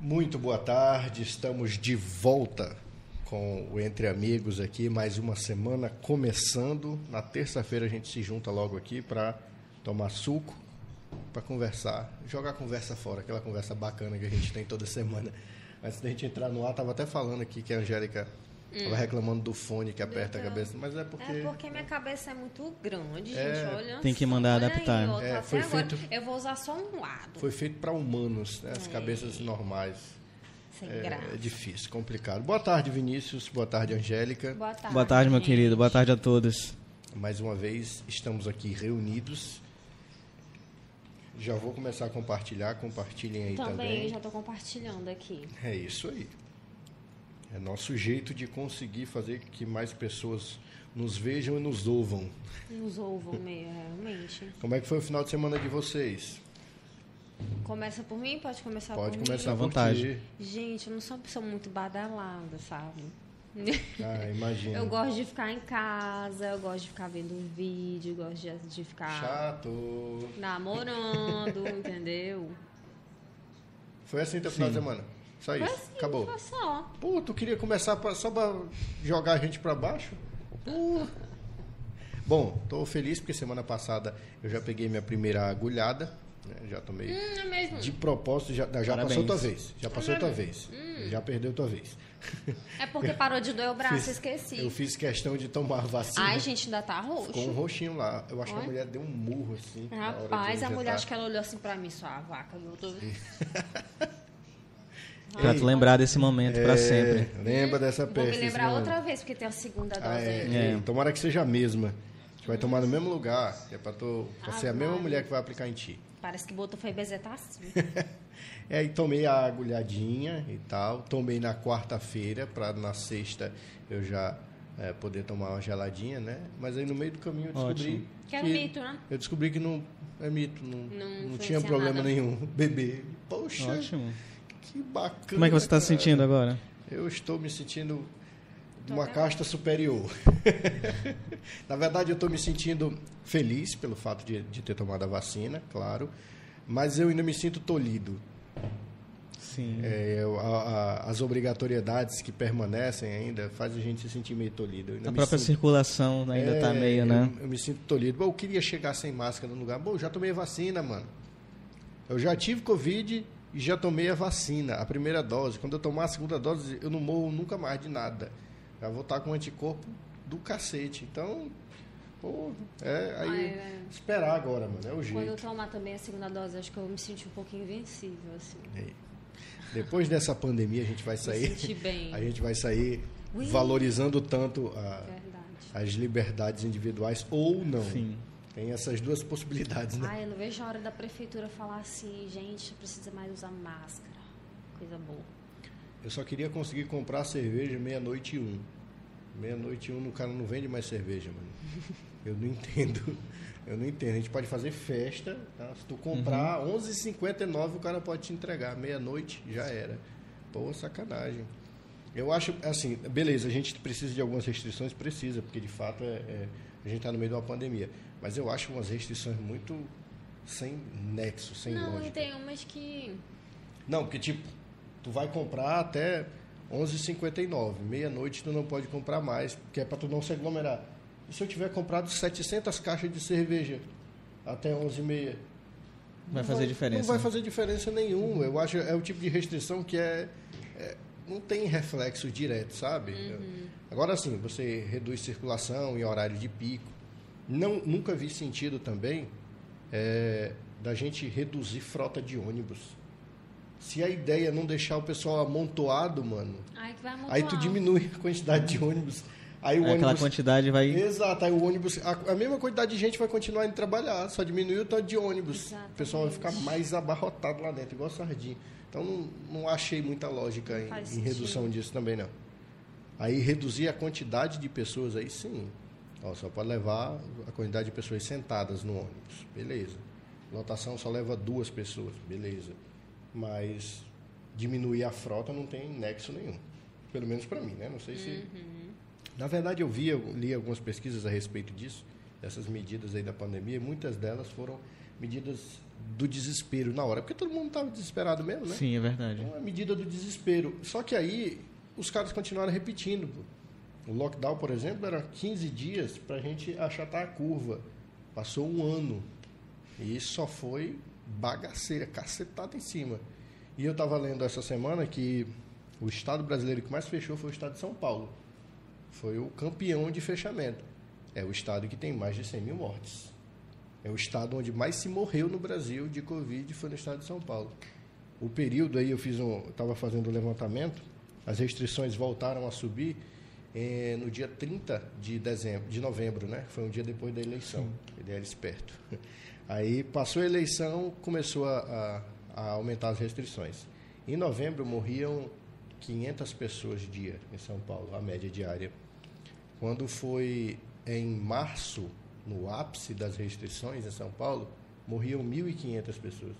Muito boa tarde, estamos de volta com o Entre Amigos aqui, mais uma semana começando. Na terça-feira a gente se junta logo aqui para tomar suco, para conversar, jogar conversa fora, aquela conversa bacana que a gente tem toda semana. Antes da gente entrar no ar, estava até falando aqui que a Angélica estava hum. reclamando do fone que aperta então, a cabeça, mas é porque... É porque minha cabeça é muito grande, é, gente, olha Tem que mandar adaptar. Aí, é, foi feito, agora, eu vou usar só um lado. Foi feito para humanos, né, as é. cabeças normais. Sem é, graça. É difícil, complicado. Boa tarde, Vinícius. Boa tarde, Angélica. Boa tarde, Boa tarde meu querido. Boa tarde a todos. Mais uma vez, estamos aqui reunidos. Já vou começar a compartilhar. Compartilhem aí também. Também, já estou compartilhando aqui. É isso aí. É nosso jeito de conseguir fazer que mais pessoas nos vejam e nos ouvam. Nos ouvam, realmente. Como é que foi o final de semana de vocês? Começa por mim? Pode começar Pode por começar mim? à vontade. Gente, eu não sou uma pessoa muito badalada, sabe? Ah, imagina. Eu gosto de ficar em casa, eu gosto de ficar vendo vídeo, gosto de, de ficar. Chato. Namorando, entendeu? Foi assim teu final de semana? Só isso? Assim, Acabou. Foi só. Pô, tu queria começar pra, só pra jogar a gente pra baixo? Pô. Bom, tô feliz porque semana passada eu já peguei minha primeira agulhada né? Já tomei. Hum, é mesmo? De propósito, já, já passou tua vez. Já passou é tua vez. Hum. Já perdeu tua vez. É porque parou de doer o braço, fiz, esqueci. Eu fiz questão de tomar vacina. Ai, gente, ainda tá roxo. Com um roxinho lá. Eu acho Oi? que a mulher deu um murro assim. Rapaz, a mulher acho que ela olhou assim pra mim, sua vaca, viu? Tô... Pra tu lembrar desse momento é, pra sempre. Lembra dessa peça. Vou me lembrar outra vez, porque tem a segunda dose. Ah, é, é. Tomara que seja a mesma. Que vai tomar no mesmo lugar. Que é pra, tu, pra ah, ser a mesma mulher que vai aplicar em ti. Parece que botou foi bezetacil. é, e tomei a agulhadinha e tal. Tomei na quarta-feira, para na sexta eu já é, poder tomar uma geladinha, né? Mas aí no meio do caminho eu descobri. Ótimo. Que é um mito, né? Eu descobri que não é mito, não, não, não tinha problema nada. nenhum. Beber. Poxa, Ótimo. Que bacana. Como é que você está se sentindo agora? Eu estou me sentindo uma casta superior. Na verdade, eu estou me sentindo feliz pelo fato de, de, ter tomado a vacina, claro, mas eu ainda me sinto tolhido. Sim. É, a, a, as obrigatoriedades que permanecem ainda faz a gente se sentir meio tolhido. A própria sinto, circulação ainda está é, meio, né? Eu, eu, me sinto tolhido. Bom, eu queria chegar sem máscara no lugar. Bom, já tomei vacina, mano. Eu já tive Covid e já tomei a vacina, a primeira dose. Quando eu tomar a segunda dose, eu não morro nunca mais de nada já vou estar com um anticorpo do cacete. Então, pô, é aí ah, é. esperar agora, mano, é o jeito. Quando eu tomar também a segunda dose, acho que eu me senti um pouquinho invencível, assim. É. Depois dessa pandemia, a gente vai sair. bem. A gente vai sair Ui. valorizando tanto a, as liberdades individuais ou não. Sim. Tem essas duas possibilidades, né? Ah, eu não vejo a hora da prefeitura falar assim, gente, precisa mais usar máscara. Coisa boa. Eu só queria conseguir comprar cerveja meia-noite e um. Meia-noite e um, o cara não vende mais cerveja, mano. Eu não entendo. Eu não entendo. A gente pode fazer festa, tá? Se tu comprar uhum. 11h59, o cara pode te entregar. Meia-noite já era. Pô, sacanagem. Eu acho, assim, beleza, a gente precisa de algumas restrições, precisa, porque de fato é, é a gente está no meio de uma pandemia. Mas eu acho umas restrições muito sem nexo, sem não, lógica. Não, tem umas que... Não, porque tipo, tu vai comprar até 11h59, meia-noite tu não pode comprar mais, porque é para tu não se aglomerar. E se eu tiver comprado 700 caixas de cerveja até 11h30? Vai fazer vai, diferença. Não vai fazer diferença nenhuma. Eu acho é o tipo de restrição que é, é não tem reflexo direto, sabe? Uhum. Agora sim, você reduz circulação em horário de pico. Não, nunca vi sentido também é, da gente reduzir frota de ônibus. Se a ideia é não deixar o pessoal amontoado, mano, aí, aí tu diminui a quantidade de ônibus. Aí o é, ônibus, aquela quantidade vai. Exato, aí o ônibus. A, a, mesma quantidade de gente vai continuar indo trabalhar, só diminuiu o tanto de ônibus. Exatamente. O pessoal vai ficar mais abarrotado lá dentro, igual sardinha. Então não, não achei muita lógica em, em redução disso também, não. Aí reduzir a quantidade de pessoas aí sim. Ó, só pode levar a quantidade de pessoas sentadas no ônibus. Beleza. Lotação só leva duas pessoas. Beleza mas diminuir a frota não tem nexo nenhum. Pelo menos para mim, né? Não sei se. Uhum. Na verdade, eu vi, eu li algumas pesquisas a respeito disso, dessas medidas aí da pandemia, e muitas delas foram medidas do desespero na hora, porque todo mundo estava desesperado mesmo, né? Sim, é verdade. Então, a medida do desespero. Só que aí os caras continuaram repetindo. Pô. O lockdown, por exemplo, era 15 dias para a gente achatar a curva. Passou um ano. E só foi bagaceira, cacetada em cima. E eu estava lendo essa semana que o estado brasileiro que mais fechou foi o estado de São Paulo. Foi o campeão de fechamento. É o estado que tem mais de 100 mil mortes. É o estado onde mais se morreu no Brasil de Covid, foi no estado de São Paulo. O período aí, eu fiz um, estava fazendo um levantamento, as restrições voltaram a subir eh, no dia 30 de dezembro, de novembro, né? Foi um dia depois da eleição. Sim. Ele era esperto. Aí passou a eleição, começou a, a, a aumentar as restrições. Em novembro morriam 500 pessoas dia em São Paulo, a média diária. Quando foi em março, no ápice das restrições em São Paulo, morriam 1.500 pessoas.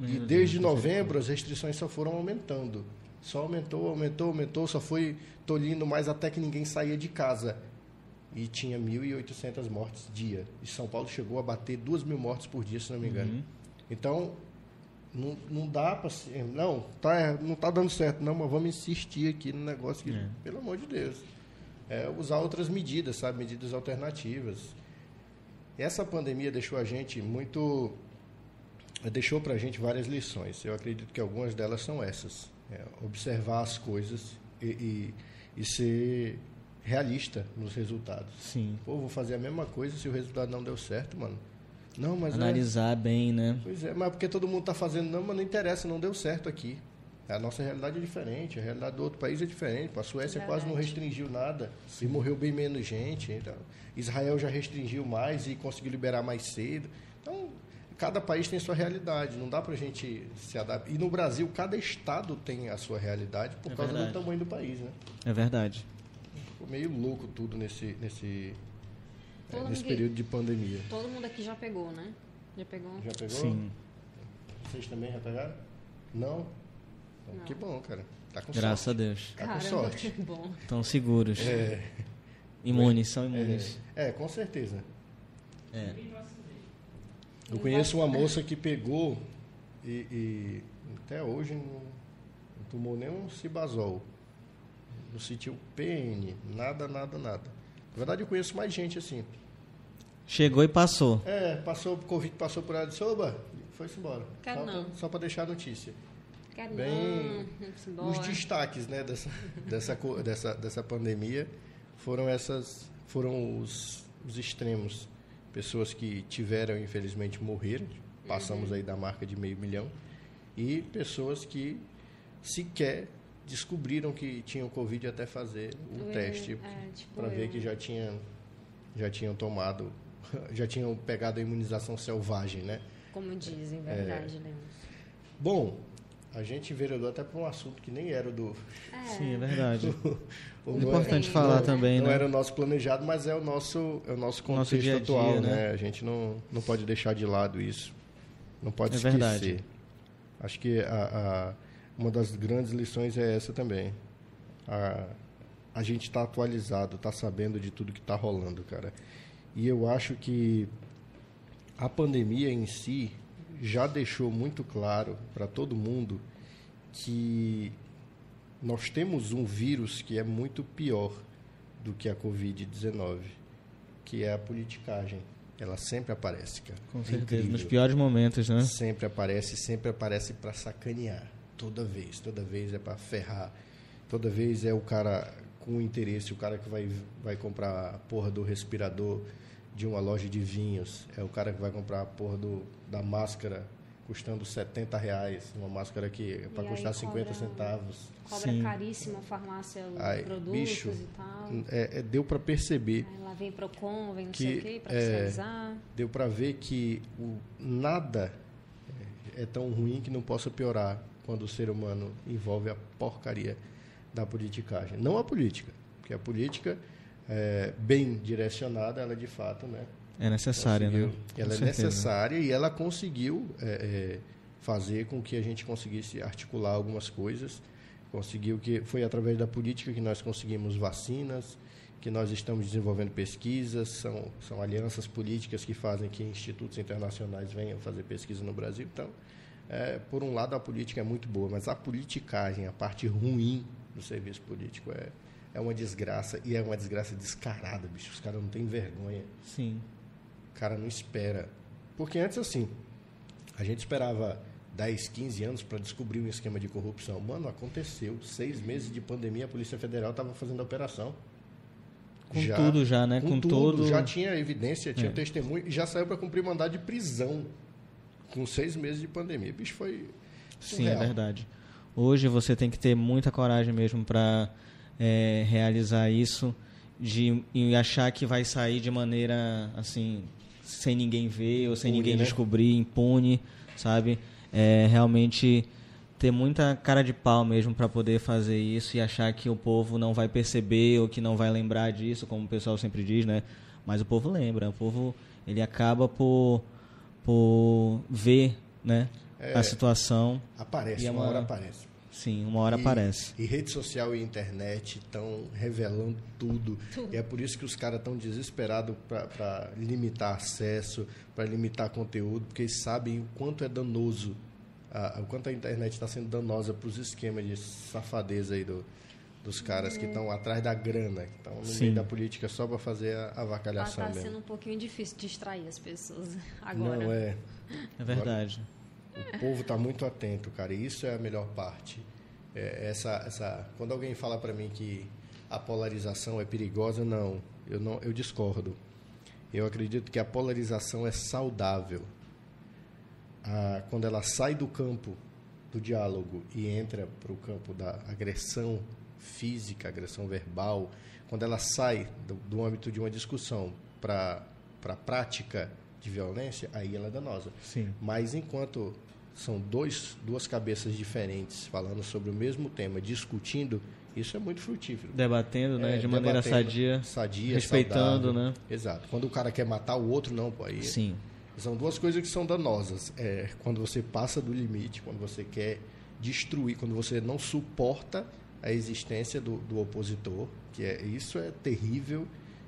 E desde novembro as restrições só foram aumentando. Só aumentou, aumentou, aumentou, só foi tolhindo mais até que ninguém saía de casa. E tinha 1.800 mortes dia. E São Paulo chegou a bater 2 mil mortes por dia, se não me engano. Uhum. Então, não, não dá para não tá não tá dando certo não mas vamos insistir aqui no negócio que, é. pelo amor de Deus é usar outras medidas sabe medidas alternativas essa pandemia deixou a gente muito deixou para a gente várias lições eu acredito que algumas delas são essas é, observar as coisas e, e, e ser realista nos resultados sim pô vou fazer a mesma coisa se o resultado não deu certo mano não, mas é- Analisar é... bem, né? Pois é, mas porque todo mundo está fazendo, não, mas não interessa, não deu certo aqui. A nossa realidade é diferente, a realidade do outro país é diferente. A Suécia Verdade. quase não restringiu nada Sim. e morreu bem menos gente. Então, Israel já restringiu mais e conseguiu liberar mais cedo. Então, cada país tem sua realidade, não dá para a gente se adaptar. E no Brasil, cada estado tem a sua realidade por é causa verdade. do tamanho do país, né? É verdade. Ficou meio louco tudo nesse, nesse é, nesse período de pandemia. Todo mundo aqui já pegou, né? Já pegou? Já pegou? Sim. Vocês também já pegaram? Não? Então, Não. Que bom, cara. Tá com Graças sorte. a Deus. Tá Caramba, com sorte. Que bom. Estão seguros. É. Imunes, são imunes. É, é com certeza. É. Eu conheço uma moça que pegou e, e até hoje não, não tomou nenhum cibazol. Não sentiu PN, nada, nada, nada. Na verdade, eu conheço mais gente assim. Chegou e passou. É, passou, o Covid passou por ela de soba foi-se embora. Quero só não. só para deixar a notícia. Quero Bem, não. Os destaques né, dessa, dessa, dessa, dessa pandemia foram essas foram os, os extremos. Pessoas que tiveram, infelizmente, morreram. Passamos uhum. aí da marca de meio milhão. E pessoas que sequer descobriram que tinham Covid até fazer o uhum. teste é, tipo para ver que já, tinha, já tinham tomado já tinham pegado a imunização selvagem, né? Como dizem, verdade, é. né? Bom, a gente enveredou até para um assunto que nem era do. É. Sim, é verdade. o, o, é importante é, falar não, também, não né? Não era o nosso planejado, mas é o nosso, é o nosso contexto nosso dia -dia, atual, né? né? A gente não, não pode deixar de lado isso. Não pode é esquecer. Verdade. Acho que a, a, uma das grandes lições é essa também. A, a gente está atualizado, está sabendo de tudo que está rolando, cara. E eu acho que a pandemia em si já deixou muito claro para todo mundo que nós temos um vírus que é muito pior do que a Covid-19, que é a politicagem. Ela sempre aparece, cara. Com é certeza, incrível. nos piores momentos, né? Sempre aparece, sempre aparece para sacanear. Toda vez, toda vez é para ferrar. Toda vez é o cara com interesse, o cara que vai, vai comprar a porra do respirador de uma loja de vinhos. É o cara que vai comprar a porra do, da máscara custando 70 reais, uma máscara que é para custar 50 centavos. Cobra Sim. caríssimo a farmácia aí, produtos bicho, e tal. É, é deu para perceber. Aí lá vem Procon, vem não que, sei o quê, para é, fiscalizar. Deu para ver que o, nada é tão ruim que não possa piorar quando o ser humano envolve a porcaria da politicagem. Não a política, porque a política é, bem direcionada, ela de fato, né? É necessária, né? Ela Com é certeza. necessária e ela conseguiu é, é, fazer com que a gente conseguisse articular algumas coisas. Conseguiu que foi através da política que nós conseguimos vacinas que nós estamos desenvolvendo pesquisas, são, são alianças políticas que fazem que institutos internacionais venham fazer pesquisa no Brasil. Então, é, por um lado, a política é muito boa, mas a politicagem, a parte ruim do serviço político é, é uma desgraça e é uma desgraça descarada, bicho. Os caras não têm vergonha. Sim. O cara não espera. Porque antes, assim, a gente esperava 10, 15 anos para descobrir um esquema de corrupção. Mano, aconteceu. Seis meses de pandemia, a Polícia Federal estava fazendo a operação. Com já, tudo já, né? Com, com tudo. Já tinha evidência, tinha é. testemunho e já saiu para cumprir mandado de prisão com seis meses de pandemia. Bicho, foi. Surreal. Sim, é verdade. Hoje você tem que ter muita coragem mesmo para é, realizar isso de, e achar que vai sair de maneira assim, sem ninguém ver ou sem ninguém né? descobrir, impune, sabe? É, realmente ter muita cara de pau mesmo para poder fazer isso e achar que o povo não vai perceber ou que não vai lembrar disso, como o pessoal sempre diz, né? Mas o povo lembra, o povo ele acaba por, por ver, né, é, a situação. Aparece, é uma, uma hora aparece. Sim, uma hora e, aparece. E rede social e internet estão revelando tudo. tudo. E é por isso que os caras estão desesperados para limitar acesso, para limitar conteúdo, porque eles sabem o quanto é danoso a, o quanto a internet está sendo danosa para os esquemas de safadeza aí do, dos caras que estão atrás da grana, que estão no Sim. meio da política só para fazer a avacalhação Está sendo um pouquinho difícil distrair as pessoas agora. Não, é. É verdade. Agora, o povo está muito atento, cara, e isso é a melhor parte. É, essa, essa, quando alguém fala para mim que a polarização é perigosa, não, eu não, eu discordo. Eu acredito que a polarização é saudável a, quando ela sai do campo do diálogo e entra para o campo da agressão física, agressão verbal, quando ela sai do, do âmbito de uma discussão para a prática de violência, aí ela é danosa. Sim. Mas enquanto são dois, duas cabeças diferentes falando sobre o mesmo tema, discutindo, isso é muito frutífero. Debatendo, né? É, de maneira sadia. Sadia, respeitando, saudável. né? Exato. Quando o cara quer matar o outro, não, pô, aí Sim. São duas coisas que são danosas. É quando você passa do limite, quando você quer destruir, quando você não suporta a existência do, do opositor, que é isso é terrível.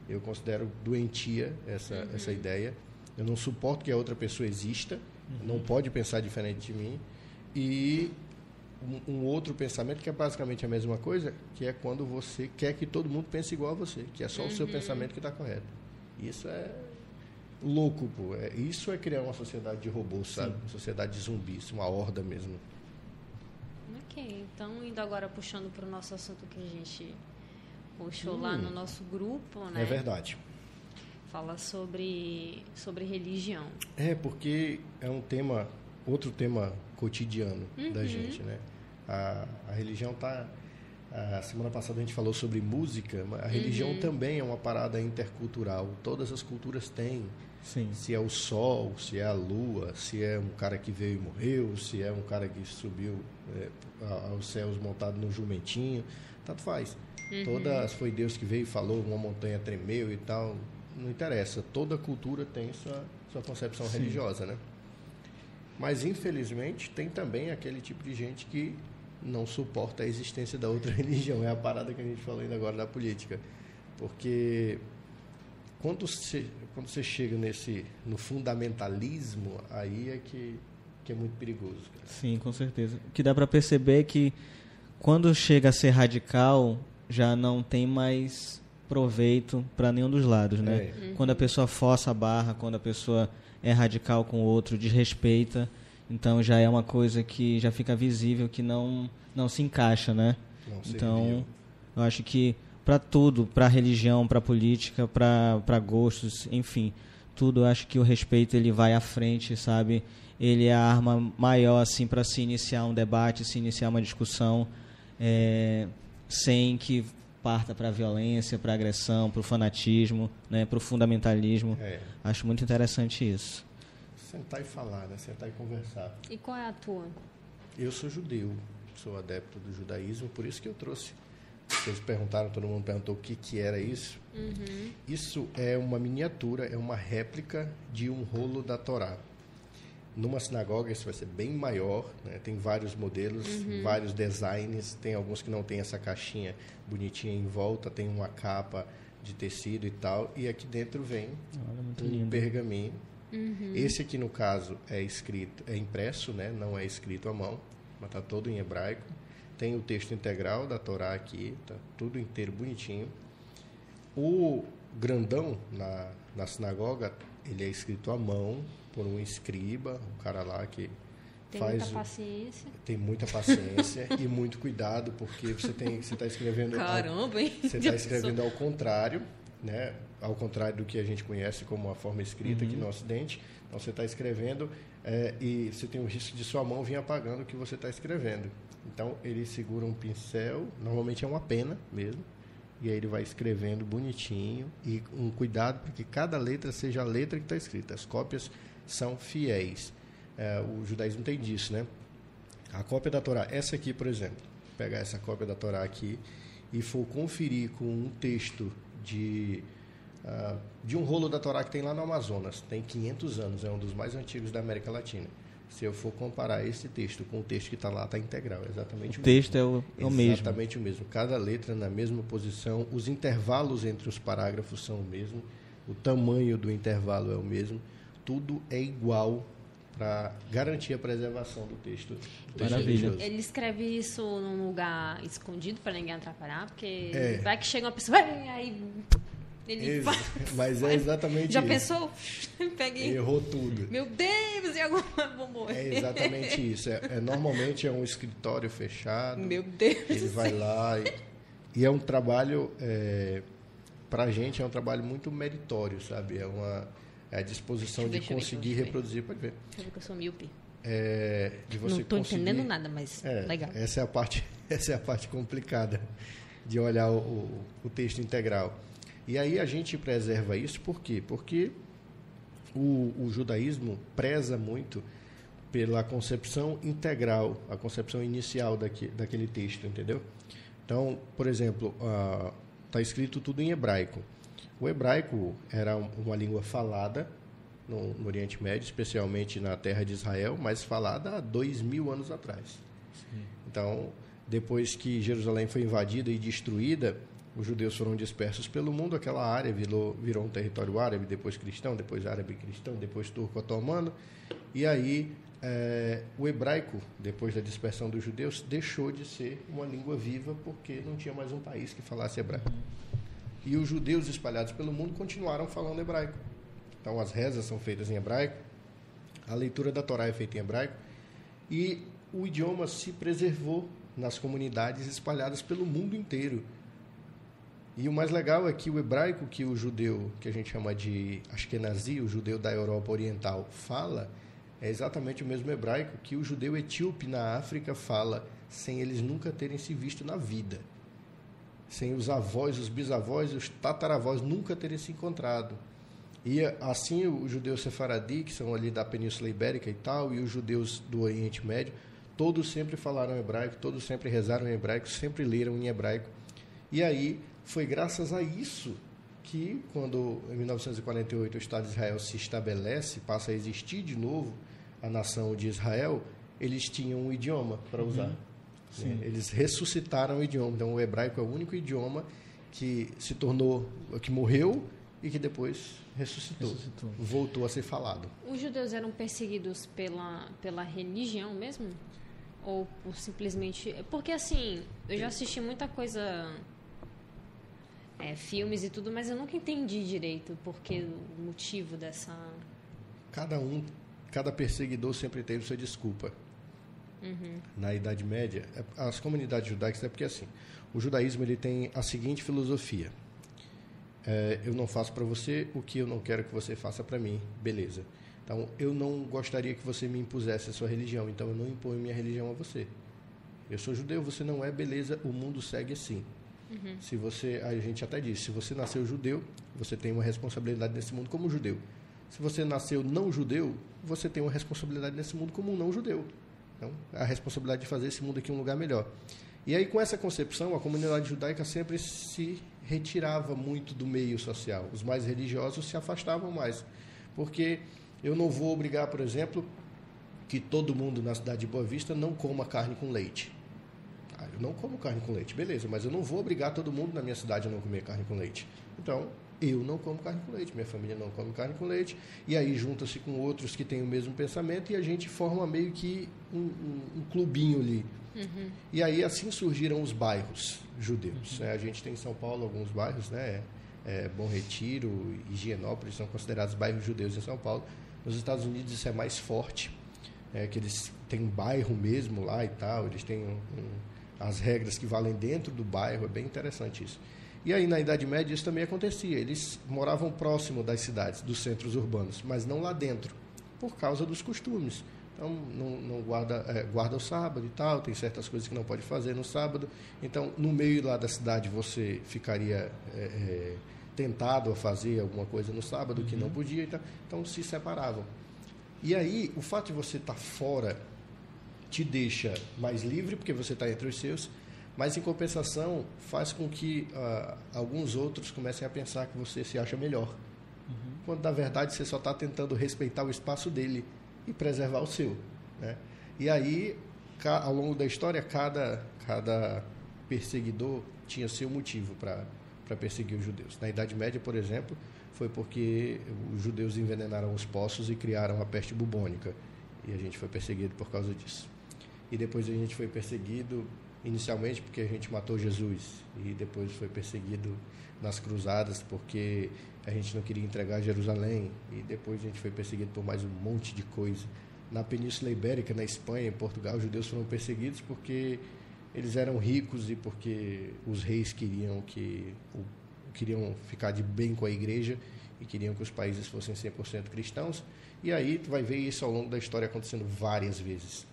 Eu considero doentia essa, uhum. essa ideia. Eu não suporto que a outra pessoa exista, uhum. não pode pensar diferente de mim. E um, um, outro pensamento que é basicamente a mesma coisa, que é quando você quer que todo mundo pense igual a você, que é só uhum. o seu uhum. pensamento que está correto. Isso é louco, pô. É, isso é criar uma sociedade de robôs, sabe? Uma sociedade de zumbis, uma horda mesmo. Ok, então indo agora puxando para o nosso assunto que a gente puxou hum, lá no nosso grupo, né? É verdade. Fala sobre, sobre religião. É, porque é um tema, outro tema cotidiano uhum. da gente, né? A, a religião está a semana passada a gente falou sobre música, a religião uhum. também é uma parada intercultural. Todas as culturas têm Sim. Se é o sol, se é a lua, se é um cara que veio e morreu, se é um cara que subiu é, aos céus montado no jumentinho, tanto faz. Uhum. Todas foi Deus que veio e falou, uma montanha tremeu e tal, não interessa. Toda cultura tem sua, sua concepção Sim. religiosa, né? Mas infelizmente tem também aquele tipo de gente que não suporta a existência da outra religião. É a parada que a gente falou ainda agora da política. Porque quando você, quando você chega nesse no fundamentalismo, aí é que, que é muito perigoso. Cara. Sim, com certeza. O que dá para perceber é que quando chega a ser radical, já não tem mais proveito para nenhum dos lados, né? É. Uhum. Quando a pessoa força a barra, quando a pessoa é radical com o outro, desrespeita, então já é uma coisa que já fica visível que não não se encaixa, né? Não então, eu acho que para tudo, para religião, para política, para gostos, enfim, tudo. Eu acho que o respeito ele vai à frente, sabe? Ele é a arma maior assim para se iniciar um debate, se iniciar uma discussão, é, sem que parta para a violência, para a agressão, para o fanatismo, né, para o fundamentalismo. É. Acho muito interessante isso. Sentar e falar, né? Sentar e conversar. E qual é a tua? Eu sou judeu, sou adepto do judaísmo, por isso que eu trouxe eles perguntaram, todo mundo perguntou o que, que era isso. Uhum. Isso é uma miniatura, é uma réplica de um rolo da Torá. Numa sinagoga isso vai ser bem maior, né? tem vários modelos, uhum. vários designs, tem alguns que não tem essa caixinha bonitinha em volta, tem uma capa de tecido e tal, e aqui dentro vem Olha, um lindo. pergaminho. Esse aqui no caso é escrito, é impresso, né? Não é escrito à mão, mas está todo em hebraico. Tem o texto integral da Torá aqui, tá tudo inteiro bonitinho. O grandão na, na sinagoga, ele é escrito à mão por um escriba, um cara lá que Tem faz muita paciência. tem muita paciência e muito cuidado porque você tem você está escrevendo ao- Caramba, hein? você está escrevendo ao contrário, né? Ao contrário do que a gente conhece como a forma escrita aqui no Ocidente. Então você está escrevendo é, e você tem o risco de sua mão vir apagando o que você está escrevendo. Então ele segura um pincel, normalmente é uma pena mesmo, e aí ele vai escrevendo bonitinho e um cuidado para que cada letra seja a letra que está escrita. As cópias são fiéis. É, o judaísmo tem disso, né? A cópia da Torá, essa aqui, por exemplo, pegar essa cópia da Torá aqui e for conferir com um texto de ah, de um rolo da Torá que tem lá no Amazonas, tem 500 anos, é um dos mais antigos da América Latina. Se eu for comparar esse texto com o texto que está lá, está integral, é exatamente O o, texto mesmo. é o, é o mesmo. Exatamente o mesmo. Cada letra na mesma posição, os intervalos entre os parágrafos são o mesmo, o tamanho do intervalo é o mesmo, tudo é igual para garantir a preservação do texto. Do texto Maravilha. religioso. Ele escreve isso num lugar escondido para ninguém atrapalhar, porque É. vai que chega uma pessoa, "Ai", aí ele Ex- faz. Mas é exatamente Já isso. pensou? Peguei. Errou tudo. Meu Deus, e agora vou morrer. É exatamente isso. É, é- normalmente é um escritório fechado. Meu Deus. Ele vai lá e, e é um trabalho é, para a gente é um trabalho muito meritório, sabe? É uma a disposição de conseguir ver. reproduzir, pode ver, eu sou míope. é, de você Não conseguir. entendendo nada, mas É, legal. Essa é a parte, essa é a parte complicada de olhar o, o, o texto integral. E aí a gente preserva isso por quê? Porque o, o judaísmo preza muito pela concepção integral, a concepção inicial daque, daquele texto, entendeu? Então, por exemplo, está escrito tudo em hebraico. O hebraico era um- uma língua falada no, no Oriente Médio, especialmente na terra de Israel, mas falada há dois mil anos atrás. Então, depois que Jerusalém foi invadida e destruída, os judeus foram dispersos pelo mundo, aquela área virou, virou um território árabe, depois cristão, depois árabe cristão, depois turco otomano, e aí eh, o hebraico, depois da dispersão dos judeus, deixou de ser uma língua viva porque não tinha mais um país que falasse hebraico. E os judeus espalhados pelo mundo continuaram falando hebraico. Então as rezas são feitas em hebraico, a leitura da Torá é feita em hebraico e o idioma se preservou nas comunidades espalhadas pelo mundo inteiro. E o mais legal é que o hebraico que o judeu, que a gente chama de Ashkenazi, o judeu da Europa Oriental, fala, é exatamente o mesmo hebraico que o judeu etíope na África fala, sem eles nunca terem se visto na vida. Sem os avós, os bisavós e os tataravós nunca terem se encontrado. E assim os judeus sefaradi, que são ali da Península Ibérica e tal, e os judeus do Oriente Médio, todos sempre falaram hebraico, todos sempre rezaram em hebraico, sempre leram em hebraico. E aí foi graças a isso que, quando em 1948 o Estado de Israel se estabelece, passa a existir de novo a nação de Israel, eles tinham um idioma para usar. Né? Eles ressuscitaram o idioma. Então o hebraico é o único idioma que se tornou, que morreu e que depois ressuscitou, Ressuscitou. voltou a ser falado. Os judeus eram perseguidos pela, pela religião mesmo? Ou por simplesmente. Porque assim, eu já assisti muita coisa. é, filmes e tudo, mas eu nunca entendi direito porque o motivo dessa. Cada um, cada perseguidor sempre teve sua desculpa. Na Idade Média, é- as comunidades judaicas é porque assim, o judaísmo ele tem a seguinte filosofia: É, eu não faço para você o que eu não quero que você faça para mim, beleza? Então, eu não gostaria que você me impusesse a sua religião, então eu não imponho minha religião a você. Eu sou judeu, você não é, beleza? O mundo segue assim. Se você, a gente até disse, se você nasceu judeu, você tem uma responsabilidade nesse mundo como judeu. Se você nasceu não judeu, você tem uma responsabilidade nesse mundo como um não judeu. Então, a responsabilidade de fazer esse mundo aqui um lugar melhor. E aí, com essa concepção, a comunidade judaica sempre se retirava muito do meio social. Os mais religiosos se afastavam mais. Porque eu não vou obrigar, por exemplo, que todo mundo na cidade de Boa Vista não coma carne com leite. Ah, eu não como carne com leite. Beleza, mas eu não vou obrigar todo mundo na minha cidade a não comer carne com leite. Então, eu não como carne com leite, minha família não come carne com leite, e aí junta-se com outros que têm o mesmo pensamento e a gente forma meio que um, um, um clubinho ali. Uhum. E aí assim surgiram os bairros judeus. Uhum. Né? A gente tem em São Paulo alguns bairros, né? É, Bom Retiro, Higienópolis são considerados bairros judeus em São Paulo. Nos Estados Unidos isso é mais forte, é, que eles têm um bairro mesmo lá e tal, eles têm um, as regras que valem dentro do bairro, é bem interessante isso. E aí, na Idade Média, isso também acontecia. Eles moravam próximo das cidades, dos centros urbanos, mas não lá dentro, por causa dos costumes. Então, não, não guarda, é, guarda o sábado e tal, tem certas coisas que não pode fazer no sábado. Então, no meio lá da cidade, você ficaria é, é, tentado a fazer alguma coisa no sábado uhum. que não uhum. podia. Então, então, se separavam. E aí, o fato de você estar tá fora te deixa mais livre, porque você está entre os seus, mas, em compensação, faz com que uh, alguns outros comecem a pensar que você se acha melhor. Uhum. Quando, na verdade, você só está tentando respeitar o espaço dele e preservar o seu. Né? E aí, ao longo da história, cada, cada perseguidor tinha seu motivo para perseguir os judeus. Na Idade Média, por exemplo, foi porque os judeus envenenaram os poços e criaram a peste bubônica. E a gente foi perseguido por causa disso. E depois a gente foi perseguido inicialmente porque a gente matou Jesus e depois foi perseguido nas cruzadas porque a gente não queria entregar Jerusalém e depois a gente foi perseguido por mais um monte de coisa. Na Península Ibérica, na Espanha, em Portugal, os judeus foram perseguidos porque eles eram ricos e porque os reis queriam que queriam ficar de bem com a igreja e queriam que os países fossem 100% cristãos. E aí tu vai ver isso ao longo da história acontecendo várias vezes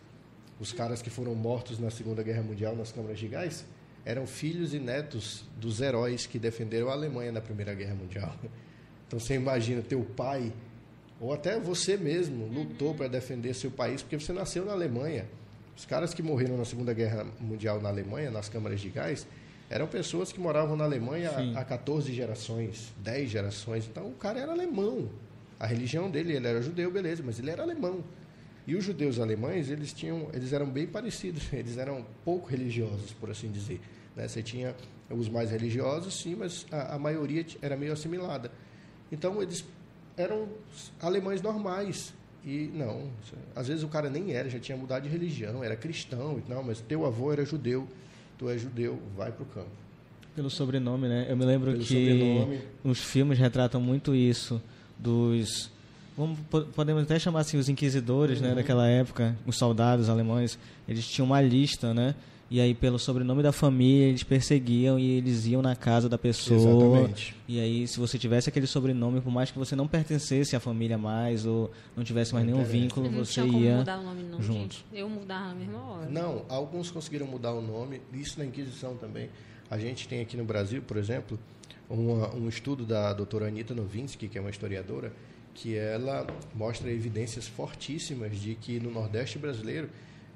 os caras que foram mortos na Segunda Guerra Mundial nas câmaras de gás eram filhos e netos dos heróis que defenderam a Alemanha na Primeira Guerra Mundial. Então você imagina teu pai ou até você mesmo lutou para defender seu país porque você nasceu na Alemanha. Os caras que morreram na Segunda Guerra Mundial na Alemanha, nas câmaras de gás, eram pessoas que moravam na Alemanha há, há 14 gerações, 10 gerações. Então o cara era alemão. A religião dele, ele era judeu, beleza, mas ele era alemão. E os judeus alemães, eles tinham, eles eram bem parecidos, eles eram pouco religiosos, por assim dizer. Né? Você tinha os mais religiosos, sim, mas a, a maioria era meio assimilada. Então, eles eram alemães normais. E não, às vezes o cara nem era, já tinha mudado de religião, era cristão, não, mas teu avô era judeu, tu é judeu, vai para o campo. Pelo sobrenome, né? Eu me lembro Pelo que sobrenome. os filmes retratam muito isso dos vamos, podemos até chamar assim os inquisidores, né, uhum. né, daquela época, os soldados alemães, eles tinham uma lista, né? E aí pelo sobrenome da família eles perseguiam e eles iam na casa da pessoa. Exatamente. E aí se você tivesse aquele sobrenome, por mais que você não pertencesse à família mais ou não tivesse mais não nenhum vínculo, não você ia mudar o nome não, junto. Gente. Eu mudar na mesma hora. Não, alguns conseguiram mudar o nome, isso na Inquisição também. A gente tem aqui no Brasil, por exemplo, uma, um estudo da doutora Anita Novinsky, que é uma historiadora, que ela mostra evidências fortíssimas de que no Nordeste brasileiro,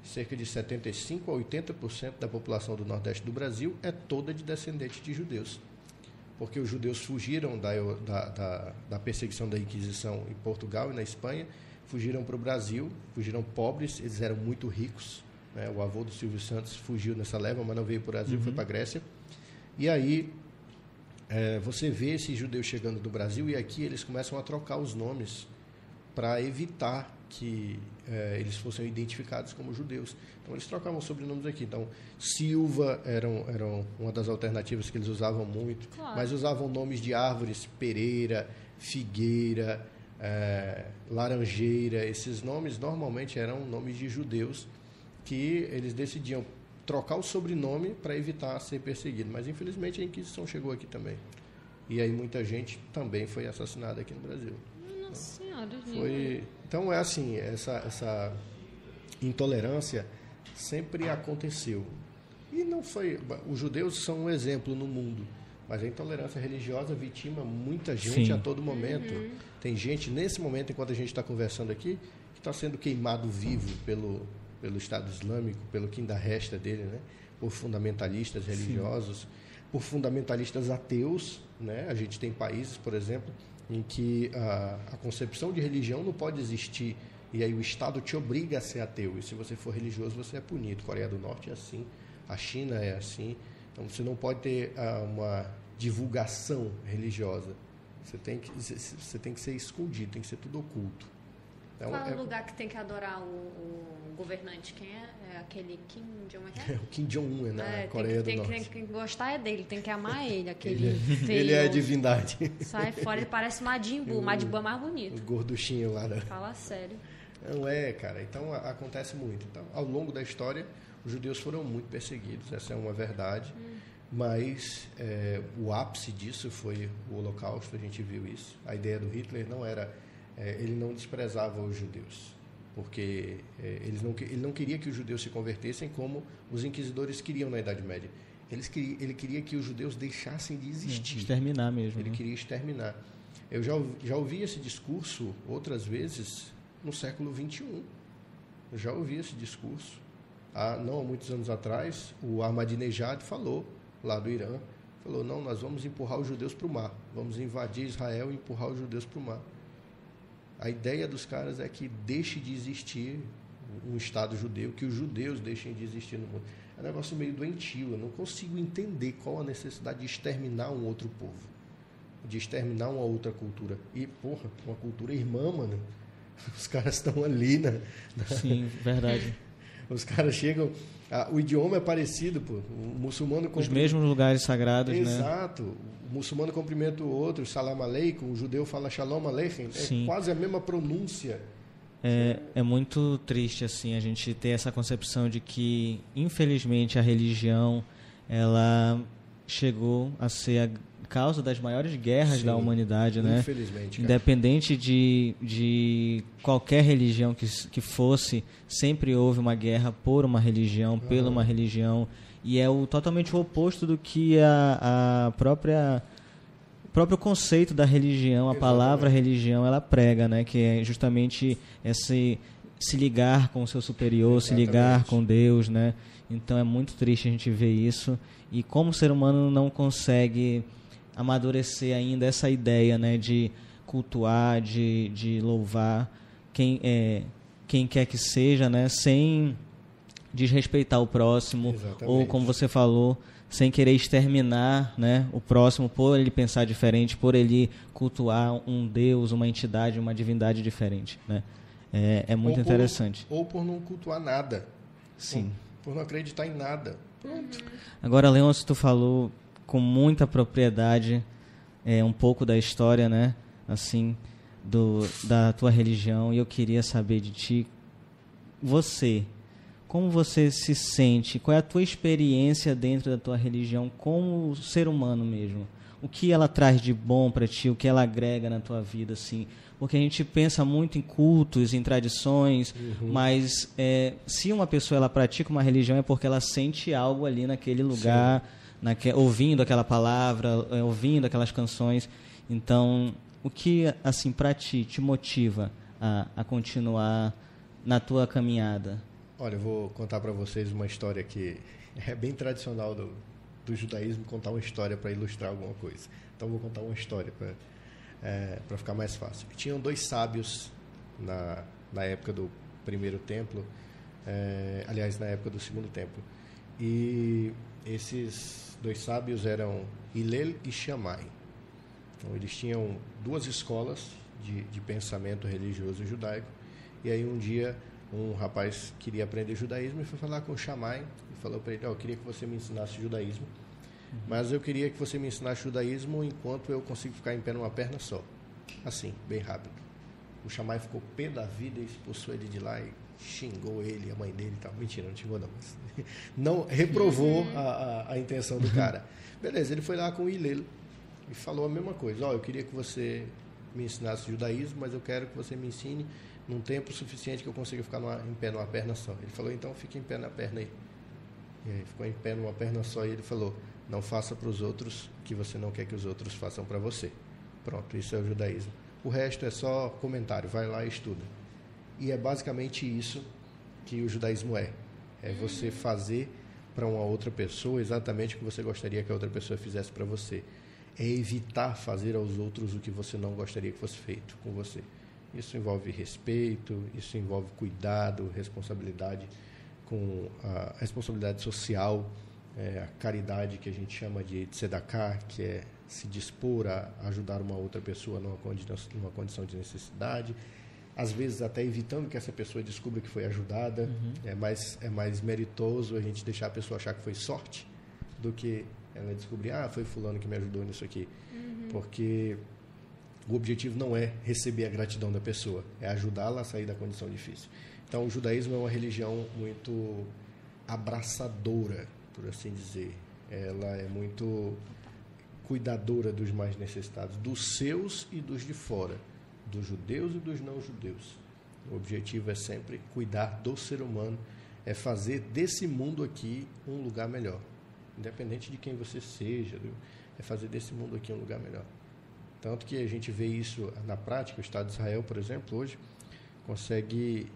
cerca de 75 a 80% da população do Nordeste do Brasil é toda de descendente de judeus. Porque os judeus fugiram da, da, da, da perseguição da Inquisição em Portugal e na Espanha, fugiram para o Brasil, fugiram pobres, eles eram muito ricos. Né? O avô do Silvio Santos fugiu nessa leva, mas não veio para o Brasil, uhum. foi para a Grécia. E aí é, você vê esses judeus chegando do Brasil e aqui eles começam a trocar os nomes para evitar que é, eles fossem identificados como judeus. Então eles trocavam sobrenomes aqui. Então Silva eram, eram uma das alternativas que eles usavam muito, claro. mas usavam nomes de árvores, Pereira, Figueira, é, Laranjeira. Esses nomes normalmente eram nomes de judeus que eles decidiam trocar o sobrenome para evitar ser perseguido. Mas infelizmente a Inquisição chegou aqui também. E aí muita gente também foi assassinada aqui no Brasil. Nossa senhora, foi Então é assim, essa, essa intolerância sempre aconteceu. E não foi. Os judeus são um exemplo no mundo. Mas a intolerância religiosa vitima muita gente Sim. a todo momento. Uhum. Tem gente, nesse momento, enquanto a gente está conversando aqui, que está sendo queimado vivo pelo, pelo Estado Islâmico, pelo que ainda resta dele, né? por fundamentalistas religiosos, Sim. por fundamentalistas ateus. Né? A gente tem países, por exemplo, em que a, a concepção de religião não pode existir e aí o Estado te obriga a ser ateu. E se você for religioso, você é punido. Coreia do Norte é assim. a China é assim. Então você não pode ter ah, uma divulgação religiosa. Você tem que você tem que ser escondido, tem que ser tudo oculto. Então, Qual é o lugar que tem que adorar o, o governante? Quem é? É aquele Kim Jong-un? É? o Kim Jong-un, é na é, Coreia tem, do tem, Norte. Tem que gostar é dele, tem que amar ele, aquele ele, é, feio. Ele é a divindade. Sai fora, ele parece Majin Buu. O Majin Buu é mais bonito. O gorduchinho lá. Da... Fala sério. Não é, cara. Então acontece muito. Então, ao longo da história, os judeus foram muito perseguidos. Essa é uma verdade. Hum. Mas é, o ápice disso foi o Holocausto. A gente viu isso. A ideia do Hitler não era é, ele não desprezava os judeus, porque é, eles não, ele não queria que os judeus se convertessem como os inquisidores queriam na Idade Média. Eles ele queria que os judeus deixassem de existir. Exterminar mesmo. Ele né? queria exterminar. Eu já, já ouvi esse discurso outras vezes no século XXI. Eu já ouvi esse discurso. Há, não há muitos anos atrás, o Ahmadinejad falou, lá do Irã, falou, não, nós vamos empurrar os judeus para o mar. Vamos invadir Israel e empurrar os judeus para o mar. A ideia dos caras é que deixe de existir um Estado judeu, que os judeus deixem de existir no mundo. É um negócio meio doentio. Eu não consigo entender qual a necessidade de exterminar um outro povo, de exterminar uma outra cultura. E, porra, uma cultura irmã, mano. Os caras estão ali, né? Sim, verdade. Os caras chegam. Ah, o idioma é parecido, pô. O muçulmano. Os mesmos lugares sagrados, Exato. né? Exato o muçulmano cumprimenta o outro, salam aleikum, o judeu fala shalom aleichem, é quase a mesma pronúncia. É, é muito triste assim a gente ter essa concepção de que, infelizmente, a religião ela chegou a ser a causa das maiores guerras Sim, da humanidade, né? Infelizmente. Cara. Independente de, de qualquer religião que, que fosse, sempre houve uma guerra por uma religião, pela uma religião e é o totalmente o oposto do que a, a própria o próprio conceito da religião, a Exatamente. palavra religião, ela prega, né? Que é justamente esse se ligar com o seu superior, Exatamente. se ligar com Deus, né? Então é muito triste a gente ver isso e como o ser humano não consegue amadurecer ainda essa ideia, né, de cultuar, de, de louvar quem é quem quer que seja, né, sem desrespeitar o próximo, Exatamente. ou como você falou, sem querer exterminar né, o próximo por ele pensar diferente, por ele cultuar um Deus, uma entidade, uma divindade diferente. Né? É, é muito ou interessante. Por, ou por não cultuar nada. Sim. Por, por não acreditar em nada. Pronto. Agora, Leôncio, tu falou com muita propriedade é, um pouco da história, né? Assim, do, da tua religião, e eu queria saber de ti, você, como você se sente? Qual é a tua experiência dentro da tua religião como ser humano mesmo? O que ela traz de bom para ti? O que ela agrega na tua vida, assim? Porque a gente pensa muito em cultos, em tradições, uhum. mas é, se uma pessoa ela pratica uma religião é porque ela sente algo ali naquele lugar, naque, ouvindo aquela palavra, é, ouvindo aquelas canções. Então, o que assim para ti te motiva a, a continuar na tua caminhada? Olha, eu vou contar para vocês uma história que é bem tradicional do, do judaísmo contar uma história para ilustrar alguma coisa. Então vou contar uma história para é, para ficar mais fácil. Tinham dois sábios na, na época do primeiro templo, é, aliás, na época do segundo templo. E esses dois sábios eram Hillel e Shammai. Então eles tinham duas escolas de, de pensamento religioso judaico. E aí um dia um rapaz queria aprender judaísmo e foi falar com o Shammai e falou para ele: oh, Eu queria que você me ensinasse judaísmo, mas eu queria que você me ensinasse judaísmo enquanto eu consigo ficar em pé numa perna só. Assim, bem rápido. O Shammai ficou pé da vida e expulsou ele de lá e xingou ele, a mãe dele e tal. Mentira, não xingou não. Mas não reprovou a, a, a, intenção do cara. Beleza, ele foi lá com o Hillel e falou a mesma coisa. Ó, oh, eu queria que você me ensinasse judaísmo, mas eu quero que você me ensine num tempo suficiente que eu consiga ficar numa, em pé numa perna só. Ele falou, então fique em pé na perna aí. E aí ficou em pé numa perna só e ele falou, não faça para os outros o que você não quer que os outros façam para você. Pronto, isso é o judaísmo. O resto é só comentário, vai lá e estuda. E é basicamente isso que o judaísmo é. É você fazer para uma outra pessoa exatamente o que você gostaria que a outra pessoa fizesse para você. É evitar fazer aos outros o que você não gostaria que fosse feito com você. Isso envolve respeito, isso envolve cuidado, responsabilidade. com a responsabilidade social, é, a caridade que a gente chama de tzedakah, que é se dispor a ajudar uma outra pessoa numa condição, numa condição de necessidade, às vezes até evitando que essa pessoa descubra que foi ajudada. Uhum. É, mais, é mais meritoso a gente deixar a pessoa achar que foi sorte do que ela descobrir, ah, foi fulano que me ajudou nisso aqui. Uhum. Porque o objetivo não é receber a gratidão da pessoa, é ajudá-la a sair da condição difícil. Então, o judaísmo é uma religião muito abraçadora, por assim dizer. Ela é muito cuidadora dos mais necessitados, dos seus e dos de fora, dos judeus e dos não judeus. O objetivo é sempre cuidar do ser humano, é fazer desse mundo aqui um lugar melhor. Independente de quem você seja, é fazer desse mundo aqui um lugar melhor. Tanto que a gente vê isso na prática, o Estado de Israel, por exemplo, hoje consegue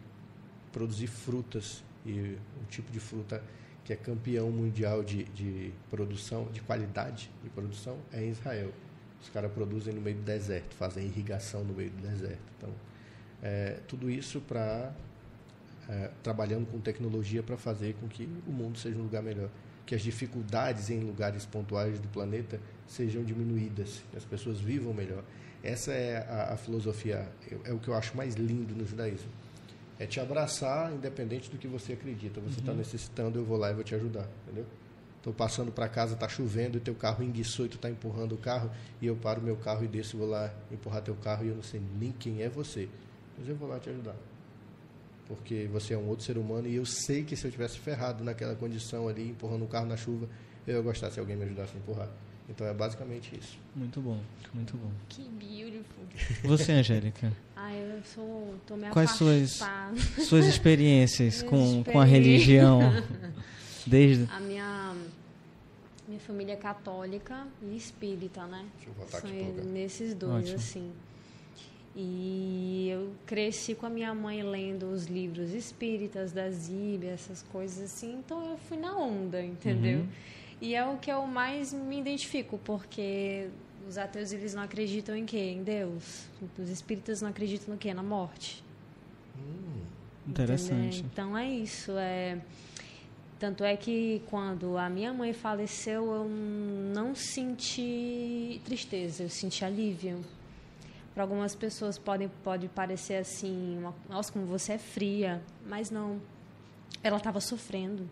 produzir frutas e um tipo de fruta que é campeão mundial de, de produção, de qualidade de produção, é em Israel. Os caras produzem no meio do deserto, fazem irrigação no meio do deserto. Então, é, tudo isso para é, trabalhando com tecnologia para fazer com que o mundo seja um lugar melhor, que as dificuldades em lugares pontuais do planeta sejam diminuídas, que as pessoas vivam melhor. Essa é a, a filosofia, é, é o que eu acho mais lindo no judaísmo é te abraçar, independente do que você acredita. Você está uhum. necessitando, eu vou lá e vou te ajudar, entendeu? Estou passando para casa, está chovendo, e teu carro enguiçou e tu está empurrando o carro, e eu paro meu carro e desço e vou lá empurrar teu carro, e eu não sei nem quem é você. Mas eu vou lá te ajudar. Porque você é um outro ser humano, e eu sei que se eu tivesse ferrado naquela condição ali, empurrando o carro na chuva, eu ia gostar se alguém me ajudasse a empurrar. Então é basicamente isso. Muito bom, muito bom. Que beautiful. Você, Angélica? ah, eu sou, tô me Quais suas suas experiências com, com a religião? Desde a minha minha família é católica e espírita, né? Deixa eu voltar São aqui nesses dois Ótimo. assim. E eu cresci com a minha mãe lendo os livros espíritas da Zíbia, essas coisas assim, então eu fui na onda, entendeu? Uhum. E é o que eu mais me identifico, porque os ateus eles não acreditam em quê? Em Deus. Os espíritas não acreditam no quê? Na morte. Hum, interessante. Entendeu? Então é isso. É... Tanto é que quando a minha mãe faleceu, eu não senti tristeza, eu senti alívio. Para algumas pessoas pode, pode parecer assim, uma, nossa, como você é fria, mas não. Ela estava sofrendo.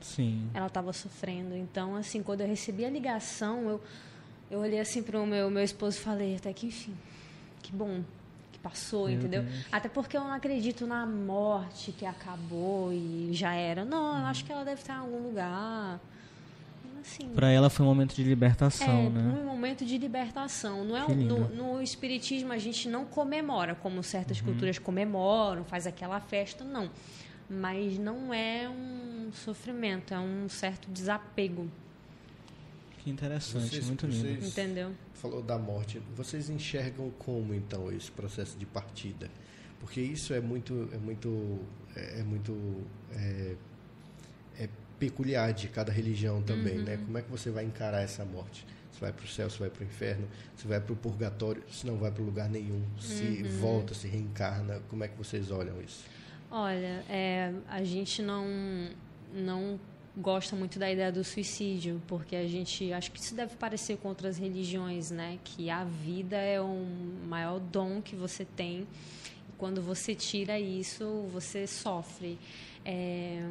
Sim. Ela estava sofrendo. Então, assim, quando eu recebi a ligação, eu, eu olhei assim para o meu, meu esposo e falei, até que enfim, que bom passou, meu entendeu? Deus. Até porque eu não acredito na morte que acabou e já era. Não, eu acho que ela deve estar em algum lugar. Assim, para ela foi um momento de libertação, é, né? um momento de libertação. Não é no, no, espiritismo a gente não comemora como certas uhum. culturas comemoram, faz aquela festa, não mas não é um sofrimento, é um certo desapego. Que interessante, vocês, muito lindo. Entendeu? Falou da morte. Vocês enxergam como então esse processo de partida? Porque isso é muito, é muito, é, é muito é, é, peculiar de cada religião também, uhum. né? Como é que você vai encarar essa morte? Você vai para o céu, você vai para o inferno, você vai para o purgatório, se não vai para lugar nenhum, se uhum. volta, se reencarna. Como é que vocês olham isso? Olha, é, a gente não, não gosta muito da ideia do suicídio, porque a gente acho que isso deve parecer com outras religiões, né? Que a vida é o maior dom que você tem. E quando você tira isso, você sofre. É,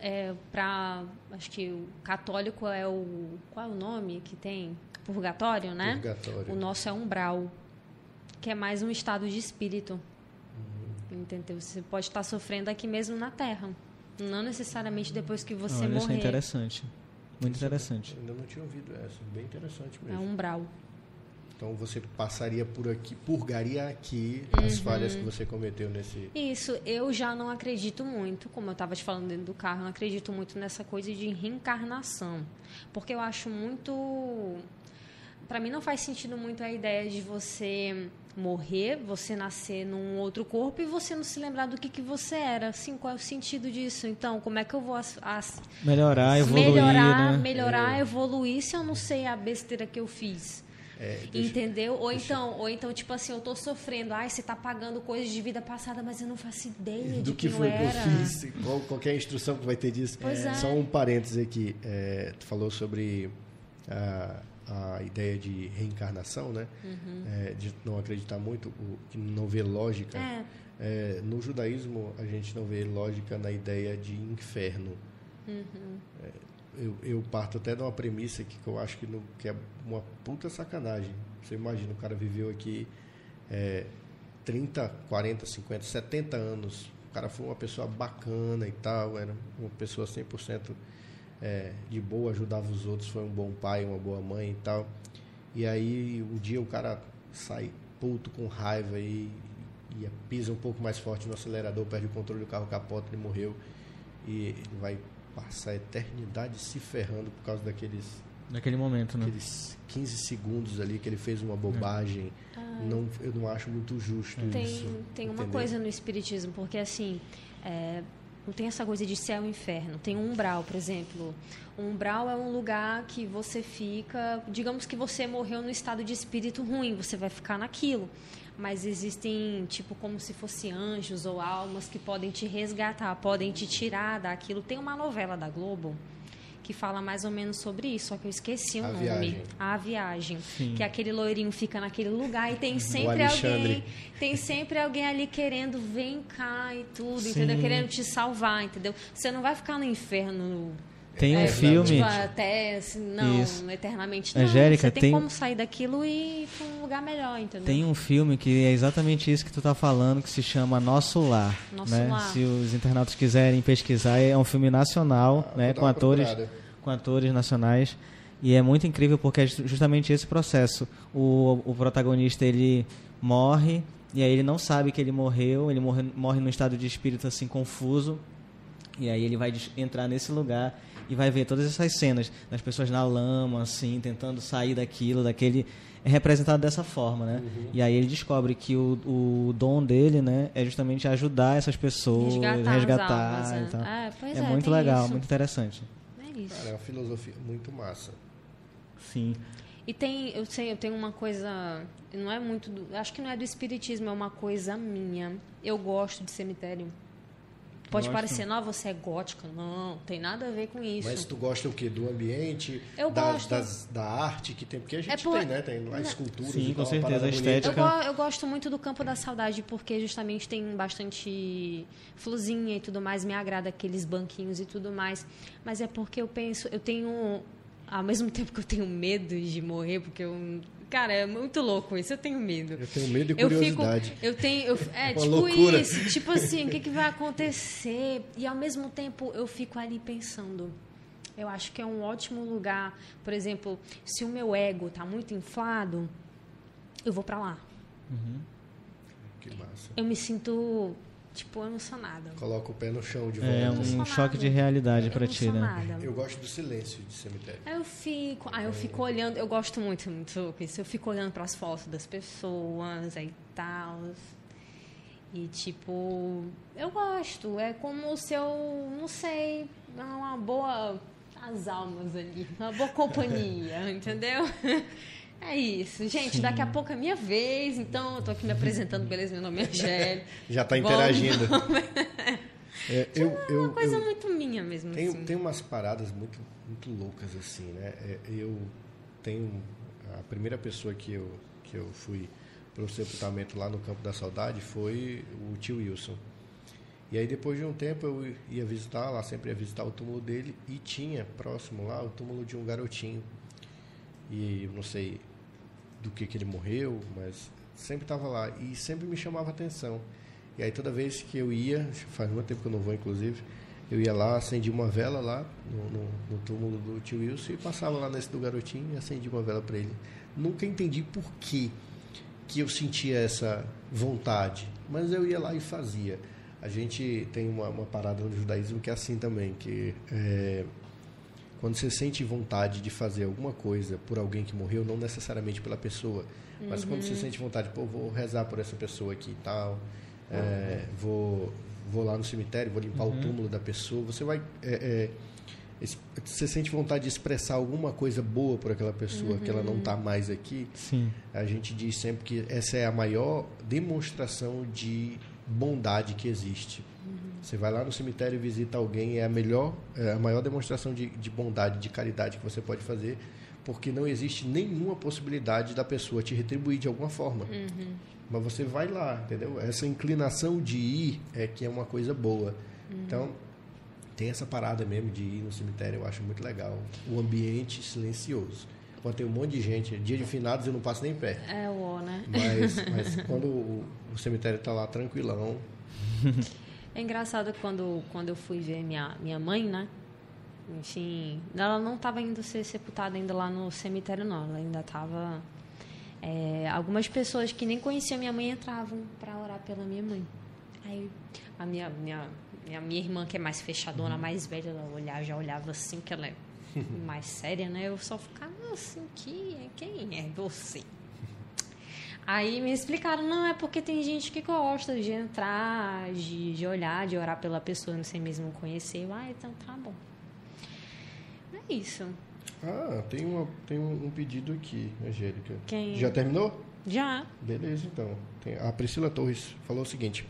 é, para acho que o católico é o qual é o nome que tem purgatório, né? Purgatório. O nosso é umbral, que é mais um estado de espírito. Entendeu? Você pode estar sofrendo aqui mesmo na Terra. Não necessariamente depois que você Olha, morrer. Isso é interessante. Muito interessante. Eu ainda não tinha ouvido essa. Bem interessante mesmo. É um umbral. Então você passaria por aqui, purgaria aqui as uhum. falhas que você cometeu nesse. Isso, eu já não acredito muito, como eu estava te falando dentro do carro, não acredito muito nessa coisa de reencarnação. Porque eu acho muito. Para mim não faz sentido muito a ideia de você morrer, você nascer num outro corpo e você não se lembrar do que, que você era. Assim, qual é o sentido disso? Então, como é que eu vou as, as, melhorar, evoluir, melhorar, né? melhorar, é. evoluir se eu não sei a besteira que eu fiz? É, deixa- Entendeu? Ou deixa- então, ou então, tipo assim, eu tô sofrendo, ai, você tá pagando coisas de vida passada, mas eu não faço ideia do de que não foi que eu fiz, qual, qualquer instrução que vai ter disso. Pois é. Só um parênteses aqui. É, tu falou sobre a, a ideia de reencarnação, né? É, de não acreditar muito, o, que não vê lógica. É. É, no judaísmo, a gente não vê lógica na ideia de inferno. É, eu, eu parto até de uma premissa que, que eu acho que, não, que é uma puta sacanagem. Você imagina, o cara viveu aqui é, 30, 40, 50, 70 anos. O cara foi uma pessoa bacana e tal, era uma pessoa 100% é, de boa, ajudava os outros, foi um bom pai, uma boa mãe e tal. E aí, um dia o cara sai puto, com raiva e, e pisa um pouco mais forte no acelerador, perde o controle do carro, capota, ele morreu. E ele vai passar a eternidade se ferrando por causa daqueles Naquele momento, né? aqueles 15 segundos ali que ele fez uma bobagem. Não, eu não acho muito justo Tem, isso. tem uma entendeu? coisa no espiritismo, porque assim, é, não tem essa coisa de céu e inferno. Tem um umbral, por exemplo. Um umbral é um lugar que você fica, digamos que você morreu no estado de espírito ruim, você vai ficar naquilo. Mas existem, tipo, como se fossem anjos ou almas que podem te resgatar, podem te tirar daquilo. Tem uma novela da Globo que fala mais ou menos sobre isso, só que eu esqueci o A nome. Viagem. A Viagem. Sim. Que aquele loirinho fica naquele lugar e tem sempre alguém, tem sempre alguém ali querendo vem cá e tudo, Sim. entendeu? Querendo te salvar, entendeu? Você não vai ficar no inferno Tem um é, filme. tipo, até assim, não, Isso. eternamente não. Angélica, você tem, tem- como sair daquilo e ir para um lugar melhor, entendeu? Tem um filme que é exatamente isso que tu tá falando, que se chama Nosso Lar. Nosso né? Lar. Se os internautas quiserem pesquisar, é um filme nacional, Ah, né? com atores, procurada. com atores nacionais. E é muito incrível porque é ju- justamente esse processo. O, o protagonista ele morre e aí ele não sabe que ele morreu, ele morre, morre num estado de espírito assim confuso. E aí ele vai entrar nesse lugar e vai ver todas essas cenas das pessoas na lama, assim, tentando sair daquilo, daquele. É representado dessa forma, né? Uhum. E aí ele descobre que o, o dom dele, né, é justamente ajudar essas pessoas, Resgatar as resgatar, almas, e né? tal. É, pois é é, muito tem legal, isso. muito interessante. É isso. Cara, é uma filosofia muito massa. Sim. E tem, eu sei, eu tenho uma coisa, não é muito, do, acho que não é do espiritismo, é uma coisa minha. Eu gosto de cemitério. Pode Gosto. parecer, não, você é gótica. Não, tem nada a ver com isso. Mas tu gosta o quê? Do ambiente, Eu da, gosto. das- da arte que tem? Porque a gente É por- tem, né? Tem lá esculturas Sim, com certeza, parada a bonita. estética. Eu, eu gosto muito do Campo da Saudade porque justamente tem bastante florzinha e tudo mais, me agrada aqueles banquinhos e tudo mais. Mas é porque eu penso, eu tenho, ao mesmo tempo que eu tenho medo de morrer, porque eu. Cara, é muito louco isso, eu tenho medo. Eu tenho medo e Eu fico, curiosidade. eu tenho, eu, é tipo loucura. isso, tipo assim, o que, que vai acontecer? E ao mesmo tempo eu fico ali pensando. Eu acho que é um ótimo lugar, por exemplo, se o meu ego tá muito inflado, eu vou para lá. Que massa. Eu me sinto tipo emocionada. Coloca o pé no chão de É volta. um Emocionada. choque de realidade pra ti, né? Eu gosto do silêncio de cemitério. Aí eu fico, aí eu fico olhando, eu gosto muito, muito isso. Eu fico olhando para as fotos das pessoas aí tal. E tipo, eu gosto. É como se eu, não sei, é uma boa as almas ali, uma boa companhia, entendeu? É isso. Gente, Sim. daqui a pouco é minha vez, então eu tô aqui me apresentando, beleza? Meu nome é Angélica. Já está Vamos- interagindo. É, eu, eu, Uma coisa eu- muito minha mesmo, Tem, assim. tem umas paradas muito, muito loucas assim, né? É, eu tenho a primeira pessoa que eu que eu fui para o sepultamento lá no Campo da Saudade foi o tio Wilson. E aí depois de um tempo eu ia visitar lá, sempre ia visitar o túmulo dele e tinha próximo lá o túmulo de um garotinho. E eu não sei do que que ele morreu, mas sempre estava lá e sempre me chamava atenção. E aí toda vez que eu ia, faz muito tempo que eu não vou inclusive, eu ia lá, acendia uma vela lá no, no, no túmulo do tio Wilson e passava lá nesse do garotinho e acendia uma vela para ele. Nunca entendi por que que eu sentia essa vontade, mas eu ia lá e fazia. A gente tem uma, uma parada no judaísmo que é assim também, que é, quando você sente vontade de fazer alguma coisa por alguém que morreu, não necessariamente pela pessoa, mas quando você sente vontade, pô, vou rezar por essa pessoa aqui e tal, é, vou, vou lá no cemitério, vou limpar o túmulo da pessoa, você vai é, é, você sente vontade de expressar alguma coisa boa por aquela pessoa uhum. que ela não está mais aqui, Sim. a gente diz sempre que essa é a maior demonstração de bondade que existe. Você vai lá no cemitério e visita alguém, é a melhor, é a maior demonstração de, de bondade, de caridade que você pode fazer, porque não existe nenhuma possibilidade da pessoa te retribuir de alguma forma. Uhum. Mas você vai lá, entendeu? Essa inclinação de ir é que é uma coisa boa. Uhum. Então, tem essa parada mesmo de ir no cemitério, eu acho muito legal. O ambiente silencioso. Quando tem um monte de gente, dia de finados eu não passo nem pé. É o né? Mas, mas quando o, o cemitério está lá tranquilão. É engraçado quando, quando eu fui ver minha, minha mãe, né? Enfim, ela não estava indo ser sepultada ainda lá no cemitério, não. Ela ainda estava. É, algumas pessoas que nem conheciam minha mãe entravam para orar pela minha mãe. Aí a minha, minha a minha irmã, que é mais fechadona, uhum. mais velha, ela olhava, já olhava assim, que ela é mais séria, né? Eu só ficava assim, que, quem é você? Aí me explicaram, não, é porque tem gente que gosta de entrar, de, de olhar, de orar pela pessoa, não sei mesmo conhecer. Ah, então tá bom. É isso. Ah, tem, uma, tem um, pedido aqui, Angélica. Quem? Já terminou? Já. Beleza, então. Tem, a Priscila Torres falou o seguinte.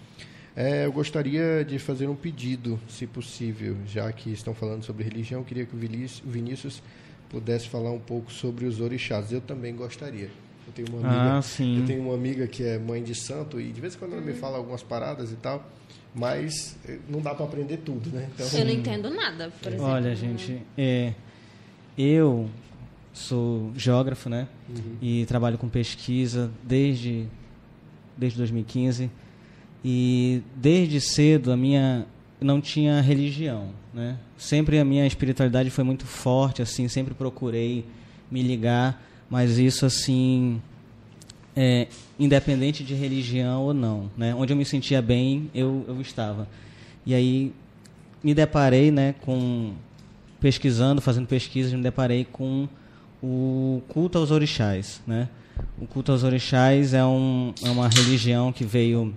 É, eu gostaria de fazer um pedido, se possível, já que estão falando sobre religião, queria que o Vinícius pudesse falar um pouco sobre os orixás. Eu também gostaria. Eu tenho uma amiga, ah, eu tenho uma amiga que é mãe de santo e de vez em quando ela me fala algumas paradas e tal, mas eh, não dá para aprender tudo, né? Então, eu não entendo nada, por exemplo. Olha, gente, é, eu sou geógrafo, né? Uhum. E trabalho com pesquisa desde desde 2015. E desde cedo a minha não tinha religião, né? Sempre a minha espiritualidade foi muito forte, assim, sempre procurei me ligar, mas isso assim, é, independente de religião ou não, né? Onde eu me sentia bem, eu, eu estava. E aí me deparei, né, com pesquisando, fazendo pesquisas, me deparei com o culto aos orixás, né? O culto aos orixás é, um, é uma religião que veio.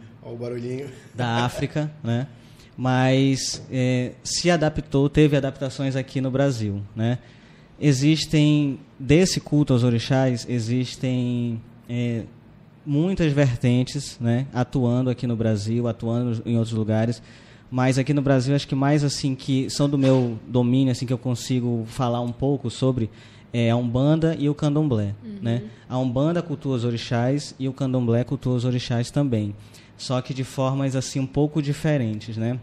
Da África, né? Mas é, se adaptou, teve adaptações aqui no Brasil, né? Existem, desse culto aos orixás, existem é, muitas vertentes, né? Atuando aqui no Brasil, atuando em outros lugares. Mas aqui no Brasil, acho que mais assim, que são do meu domínio, assim, que eu consigo falar um pouco sobre, é a Umbanda e o Candomblé, uhum. né? A Umbanda cultua os orixás e o Candomblé cultua os orixás também só que de formas assim um pouco diferentes, né?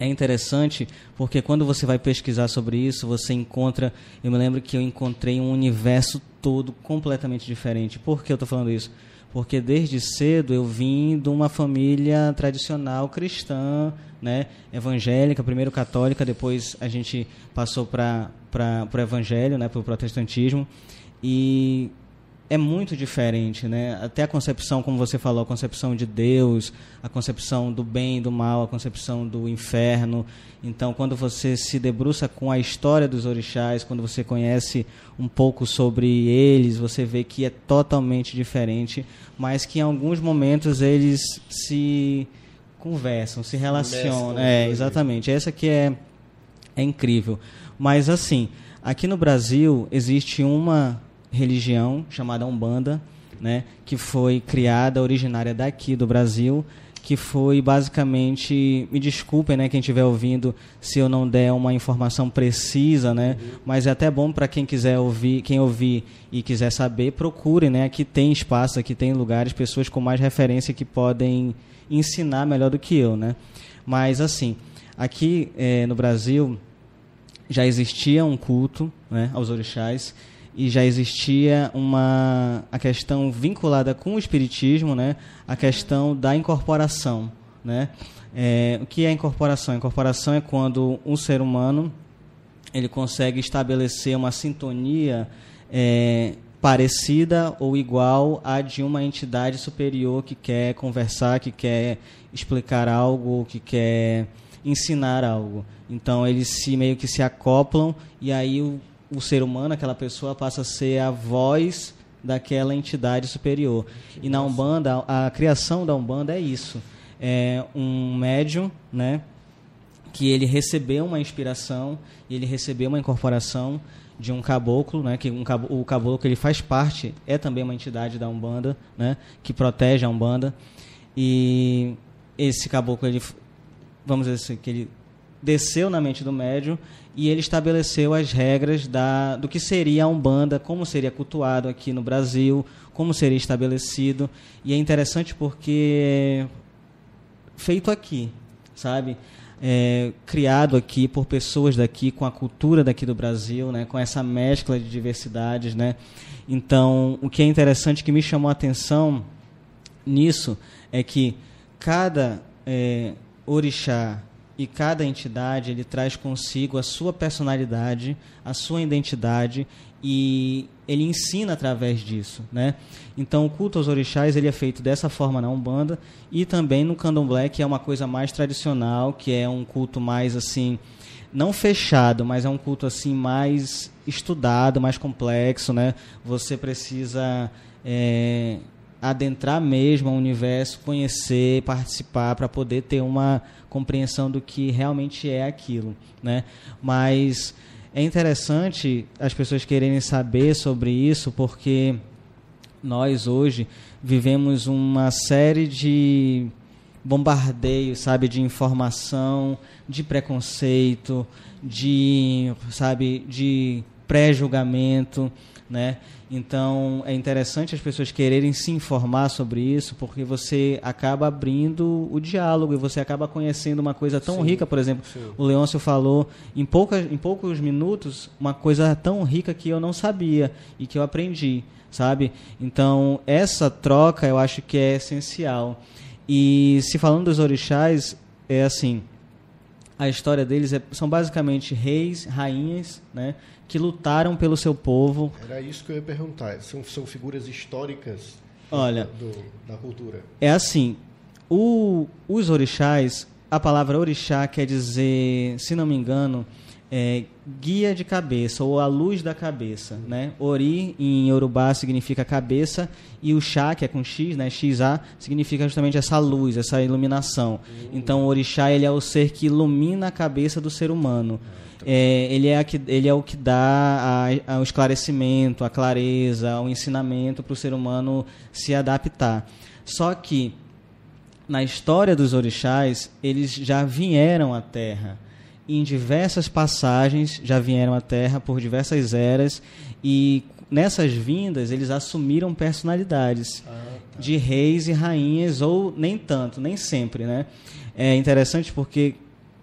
É interessante porque quando você vai pesquisar sobre isso, você encontra. Eu me lembro que eu encontrei um universo todo completamente diferente. Por que eu estou falando isso? Porque desde cedo eu vim de uma família tradicional cristã, né, evangélica, primeiro católica, depois a gente passou para o evangelho, né, para o protestantismo. E é muito diferente, né? Até a concepção, como você falou, a concepção de Deus, a concepção do bem e do mal, a concepção do inferno. Então, quando você se debruça com a história dos orixás, quando você conhece um pouco sobre eles, você vê que é totalmente diferente, mas que em alguns momentos eles se conversam, se relacionam. É, exatamente. Essa que é é incrível. Mas assim, aqui no Brasil existe uma religião chamada Umbanda, né, que foi criada, originária daqui do Brasil, que foi basicamente, me desculpem, né, quem estiver ouvindo, se eu não der uma informação precisa, né, mas é até bom para quem quiser ouvir, quem ouvir e quiser saber, procure, né, aqui tem espaço, aqui tem lugares, pessoas com mais referência que podem ensinar melhor do que eu, né. Mas assim, aqui é, no Brasil já existia um culto, né, aos orixás e já existia uma a questão vinculada com o espiritismo, né? A questão da incorporação, né? É, o que é incorporação? Incorporação é quando um ser humano ele consegue estabelecer uma sintonia é, parecida ou igual à de uma entidade superior que quer conversar, que quer explicar algo, que quer ensinar algo. Então eles se meio que se acoplam e aí o o ser humano, aquela pessoa, passa a ser a voz daquela entidade superior. Que e na Umbanda, a, a, criação da Umbanda é isso. É um médium, né? que ele recebeu uma inspiração e ele recebeu uma incorporação de um caboclo, né, que um o caboclo ele faz parte é também uma entidade da umbanda, né, que protege a umbanda e esse caboclo ele vamos dizer assim, que ele desceu na mente do médium e ele estabeleceu as regras da, do que seria a Umbanda, como seria cultuado aqui no Brasil, como seria estabelecido. E é interessante porque feito aqui, sabe? É, criado aqui por pessoas daqui, com a cultura daqui do Brasil, né? com essa mescla de diversidades. Né? Então, o que é interessante, que me chamou a atenção nisso, é que cada é, orixá e cada entidade ele traz consigo a sua personalidade, a sua identidade e ele ensina através disso, né? Então o culto aos orixás ele é feito dessa forma na Umbanda e também no Candomblé, que é uma coisa mais tradicional, que é um culto mais assim, não fechado, mas é um culto assim mais estudado, mais complexo, né? Você precisa é, adentrar mesmo ao universo, conhecer, participar para poder ter uma compreensão do que realmente é aquilo, né? Mas é interessante as pessoas quererem saber sobre isso porque nós hoje vivemos uma série de bombardeios, sabe, de informação, de preconceito, de, sabe, de pré-julgamento, né? Então é interessante as pessoas quererem se informar sobre isso, porque você acaba abrindo o diálogo e você acaba conhecendo uma coisa tão sim, rica, por exemplo, sim. o Leôncio falou em, poucas, em poucos minutos uma coisa tão rica que eu não sabia e que eu aprendi, sabe? Então essa troca eu acho que é essencial. E se falando dos orixás, é assim, a história deles é, são basicamente reis, rainhas, né? Que lutaram pelo seu povo. Era isso que eu ia perguntar. São, são figuras históricas Olha, do, da cultura? É assim, o, os orixás, a palavra orixá quer dizer, se não me engano, é, guia de cabeça ou a luz da cabeça, né? Ori em Yorubá significa cabeça e o chá, que é com X, né? XA, significa justamente essa luz, essa iluminação. Então, o orixá ele é o ser que ilumina a cabeça do ser humano é, ele, é que, ele é o que dá a, a, o esclarecimento, a clareza, o ensinamento para o ser humano se adaptar. Só que, na história dos orixás, eles já vieram à Terra. Em diversas passagens, já vieram à Terra por diversas eras. E nessas vindas, eles assumiram personalidades ah, tá. de reis e rainhas, ou nem tanto, nem sempre. Né? É interessante porque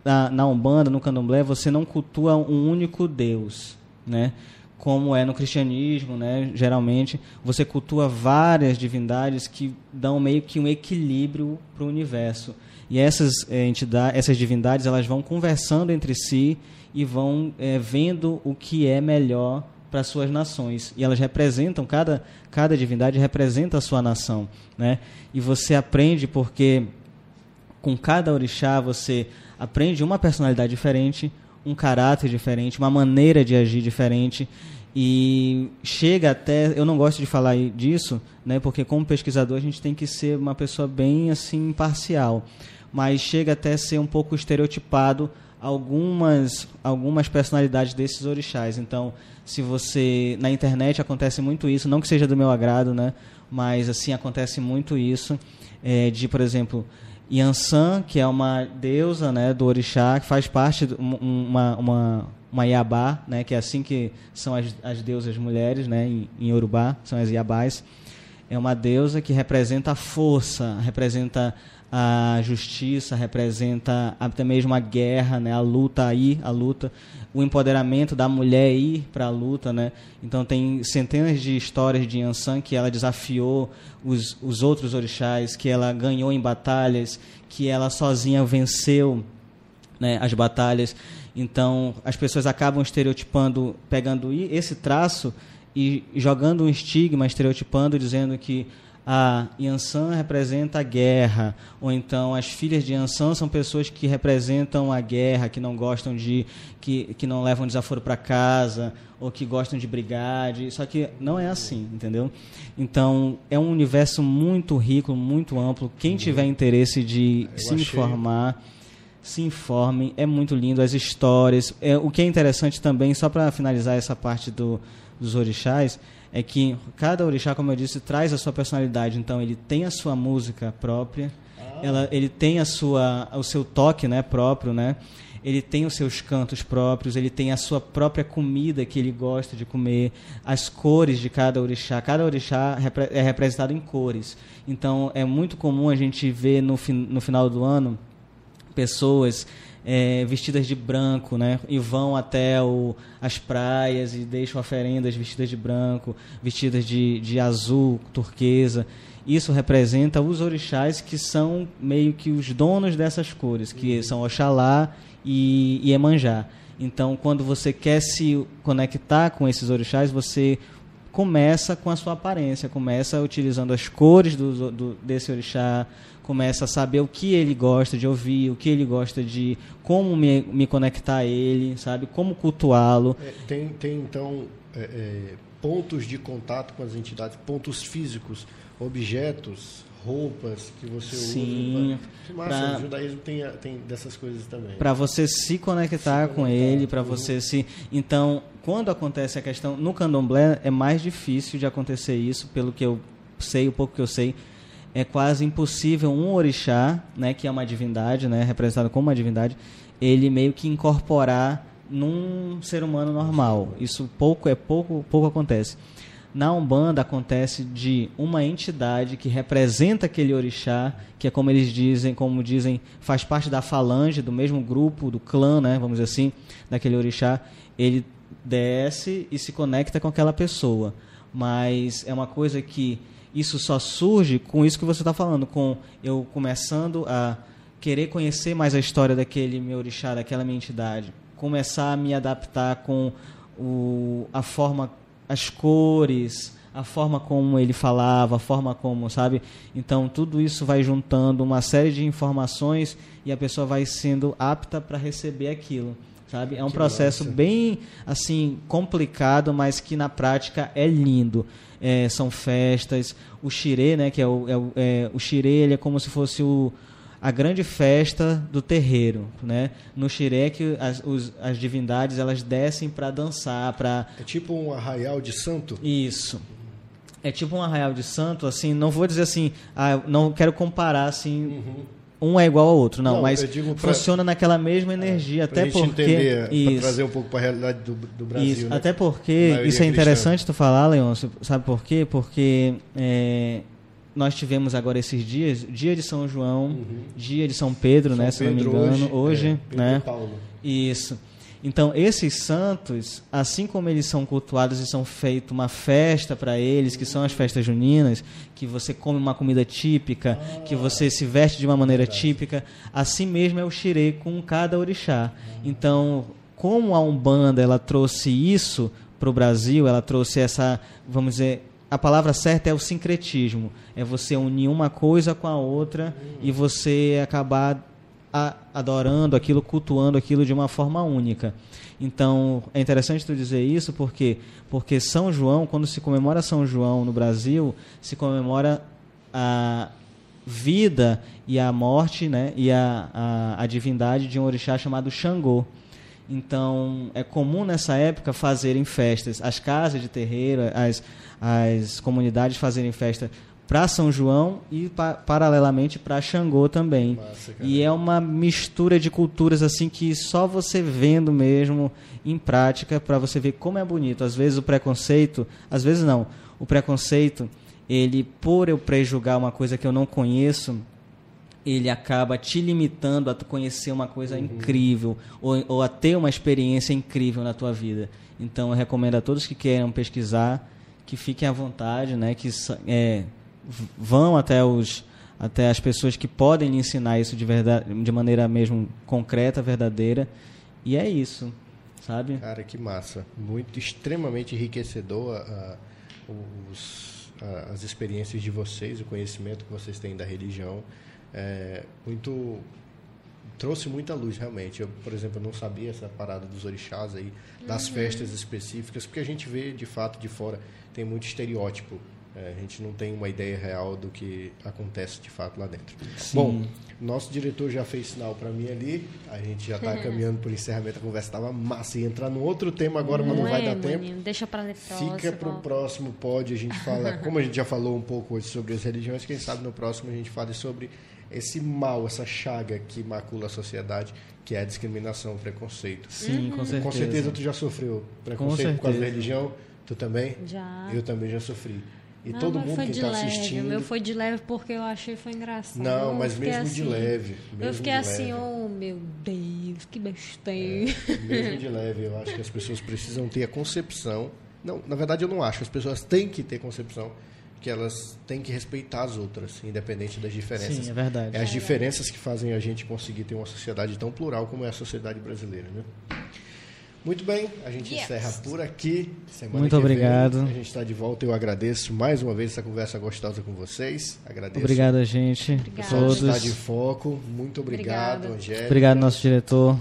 na, na Umbanda, no Candomblé, você não cultua um único Deus, né? Como é no cristianismo, né? Geralmente, você cultua várias divindades que dão meio que um equilíbrio para o universo. E essas é, entidades, essas divindades, elas vão conversando entre si e vão é, vendo o que é melhor para suas nações. E elas representam, cada, cada divindade representa a sua nação. Né? E você aprende porque com cada orixá você aprende uma personalidade diferente, um caráter diferente, uma maneira de agir diferente. E chega até eu não gosto de falar disso né porque como pesquisador a gente tem que ser uma pessoa bem assim imparcial. Mas chega até ser um pouco estereotipado algumas algumas personalidades desses orixás. Então se você na internet acontece muito isso não que seja do meu agrado né mas assim acontece muito isso é, de por exemplo Yansan, que é uma deusa né, do orixá, que faz parte de uma, uma, uma Iabá, né, que é assim que são as, as deusas mulheres né, em, em Urubá, são as Iabás. É uma deusa que representa a força, representa a justiça, representa até mesmo a guerra, né, a luta aí, a luta o empoderamento da mulher ir para a luta, né? Então tem centenas de histórias de Yansan que ela desafiou os, os outros orixás, que ela ganhou em batalhas, que ela sozinha venceu né, as batalhas. Então as pessoas acabam estereotipando, pegando esse traço e jogando um estigma, estereotipando, dizendo que a Yansan representa a guerra, ou então as filhas de Yansan são pessoas que representam a guerra, que não gostam de, que, que não levam desaforo para casa, ou que gostam de brigar, de, só que não é assim, entendeu? Então é um universo muito rico, muito amplo. Quem tiver interesse de Eu se achei... informar se informem, é muito lindo, as histórias. É, o que é interessante também, só para finalizar essa parte do, dos orixás, é que cada orixá, como eu disse, traz a sua personalidade. Então, ele tem a sua música própria, ah. ela, ele tem a sua, o seu toque né, próprio, né? ele tem os seus cantos próprios, ele tem a sua própria comida que ele gosta de comer, as cores de cada orixá. Cada orixá é representado em cores. Então, é muito comum a gente ver no, no final do ano pessoas é, vestidas de branco, né? E vão até o, as praias e deixam oferendas vestidas de branco, vestidas de, de azul, turquesa. Isso representa os orixás que são meio que os donos dessas cores, que uhum. são Oxalá e Iemanjá. Então, quando você quer se conectar com esses orixás, você começa com a sua aparência, começa utilizando as cores do, do, desse orixá, começa a saber o que ele gosta de ouvir, o que ele gosta de, como me, me conectar a ele, sabe, como cultuá-lo. É, tem, tem então é, é, pontos de contato com as entidades, pontos físicos, objetos, roupas que você Sim, usa. Sim. Pra... O judaísmo tem, tem dessas coisas também. Para você se conectar, se com ele, para você se. Então, quando acontece a questão. No candomblé é mais difícil de acontecer isso, pelo que eu sei, o pouco que eu sei. É quase impossível um orixá, né, que é uma divindade, né, representado como uma divindade, ele meio que incorporar num ser humano normal. Isso pouco é pouco pouco acontece. Na Umbanda acontece de uma entidade que representa aquele orixá, que é como eles dizem, como dizem, faz parte da falange, do mesmo grupo, do clã, né, vamos dizer assim, daquele orixá, ele desce e se conecta com aquela pessoa. Mas é uma coisa que isso só surge com isso que você está falando, com eu começando a querer conhecer mais a história daquele meu orixá, daquela minha entidade, começar a me adaptar com o, a forma as cores, a forma como ele falava, a forma como, sabe? Então tudo isso vai juntando uma série de informações e a pessoa vai sendo apta para receber aquilo, sabe? É um que processo massa. bem assim complicado, mas que na prática é lindo. É, são festas, o xirê, né? Que é o, é o, é, o xirê, ele é como se fosse o a grande festa do terreiro, né? No Xireque as, os, as divindades elas descem para dançar, para é tipo um arraial de santo. Isso. É tipo um arraial de santo, assim, não vou dizer assim, ah, não quero comparar assim, uhum. Um é igual ao outro, não, não mas funciona naquela mesma energia, é, até porque entender, isso, trazer um pouco para a realidade do, do Brasil. Isso, né? até porque isso é interessante cristã. tu falar, Leon, sabe por quê? Porque é, nós tivemos agora esses dias, dia de São João, uhum. dia de São Pedro, São né, se não me engano, hoje, é, né? Paulo. Isso. Então, esses santos, assim como eles são cultuados e são feito uma festa para eles, que são as festas juninas, que você come uma comida típica, que você se veste de uma maneira típica, assim mesmo é o xirê com cada orixá. Então, como a Umbanda ela trouxe isso para o Brasil, ela trouxe essa, vamos dizer, a palavra certa é o sincretismo. É você unir uma coisa com a outra e você acabar adorando aquilo, cultuando aquilo de uma forma única. Então, é interessante tu dizer isso porque porque São João, quando se comemora São João no Brasil, se comemora a vida e a morte, né, e a, a, a divindade de um orixá chamado Xangô. Então, é comum nessa época fazerem festas, as casas de terreiro, as, as comunidades fazerem festa para São João e pa paralelamente para Xangô também. Massa, e é uma mistura de culturas assim que só você vendo mesmo em prática para você ver como é bonito. Às vezes o preconceito, às vezes não, o preconceito, ele por eu prejugar uma coisa que eu não conheço, ele acaba te limitando a conhecer uma coisa uhum. incrível ou, ou a ter uma experiência incrível na tua vida. Então eu recomendo a todos que queiram pesquisar que fiquem à vontade, né? Que é, vão até os até as pessoas que podem lhe ensinar isso de verdade, de maneira mesmo concreta, verdadeira. E é isso, sabe? Cara, que massa! Muito extremamente enriquecedor a, os, a, as experiências de vocês, o conhecimento que vocês têm da religião é, muito trouxe muita luz realmente. Eu, por exemplo, não sabia essa parada dos orixás aí, das uhum. festas específicas, porque a gente vê de fato de fora tem muito estereótipo É, a gente não tem uma ideia real do que acontece de fato lá dentro. Sim. Bom, nosso diretor já fez sinal para mim ali. A gente já está caminhando para o encerramento. A conversa estava massa. E entrar num outro tema agora, mas não é, vai dar maninho, tempo. Deixa pra próximo. Fica para o próximo pod. A gente fala, como a gente já falou um pouco hoje sobre as religiões, quem sabe no próximo a gente fale sobre esse mal, essa chaga que macula a sociedade, que é a discriminação, o preconceito. Sim, com certeza. Com certeza tu já sofreu preconceito por causa da religião. Tu também? Já. Eu também já sofri. E Não, todo mundo foi que de está leve. assistindo. O meu foi de leve porque eu achei foi engraçado. Não, Eu mas fiquei mesmo de assim- leve. Eu mesmo fiquei de assim, leve. oh meu Deus, que besteira. Mesmo de leve, eu acho que as pessoas precisam ter a concepção. Não, na verdade eu não acho. As pessoas têm que ter concepção que elas têm que respeitar as outras, independente das diferenças. Sim, é verdade. É as diferenças que fazem a gente conseguir ter uma sociedade tão plural como é a sociedade brasileira, né? Muito bem, a gente Yes. encerra por aqui. Semana Muito que vem obrigado. a gente está de volta. Eu agradeço mais uma vez essa conversa gostosa com vocês. Agradeço Obrigado, gente. Obrigada. pessoal está Todos. de foco. Muito obrigado, Obrigada. Angélica. Obrigado, nosso diretor.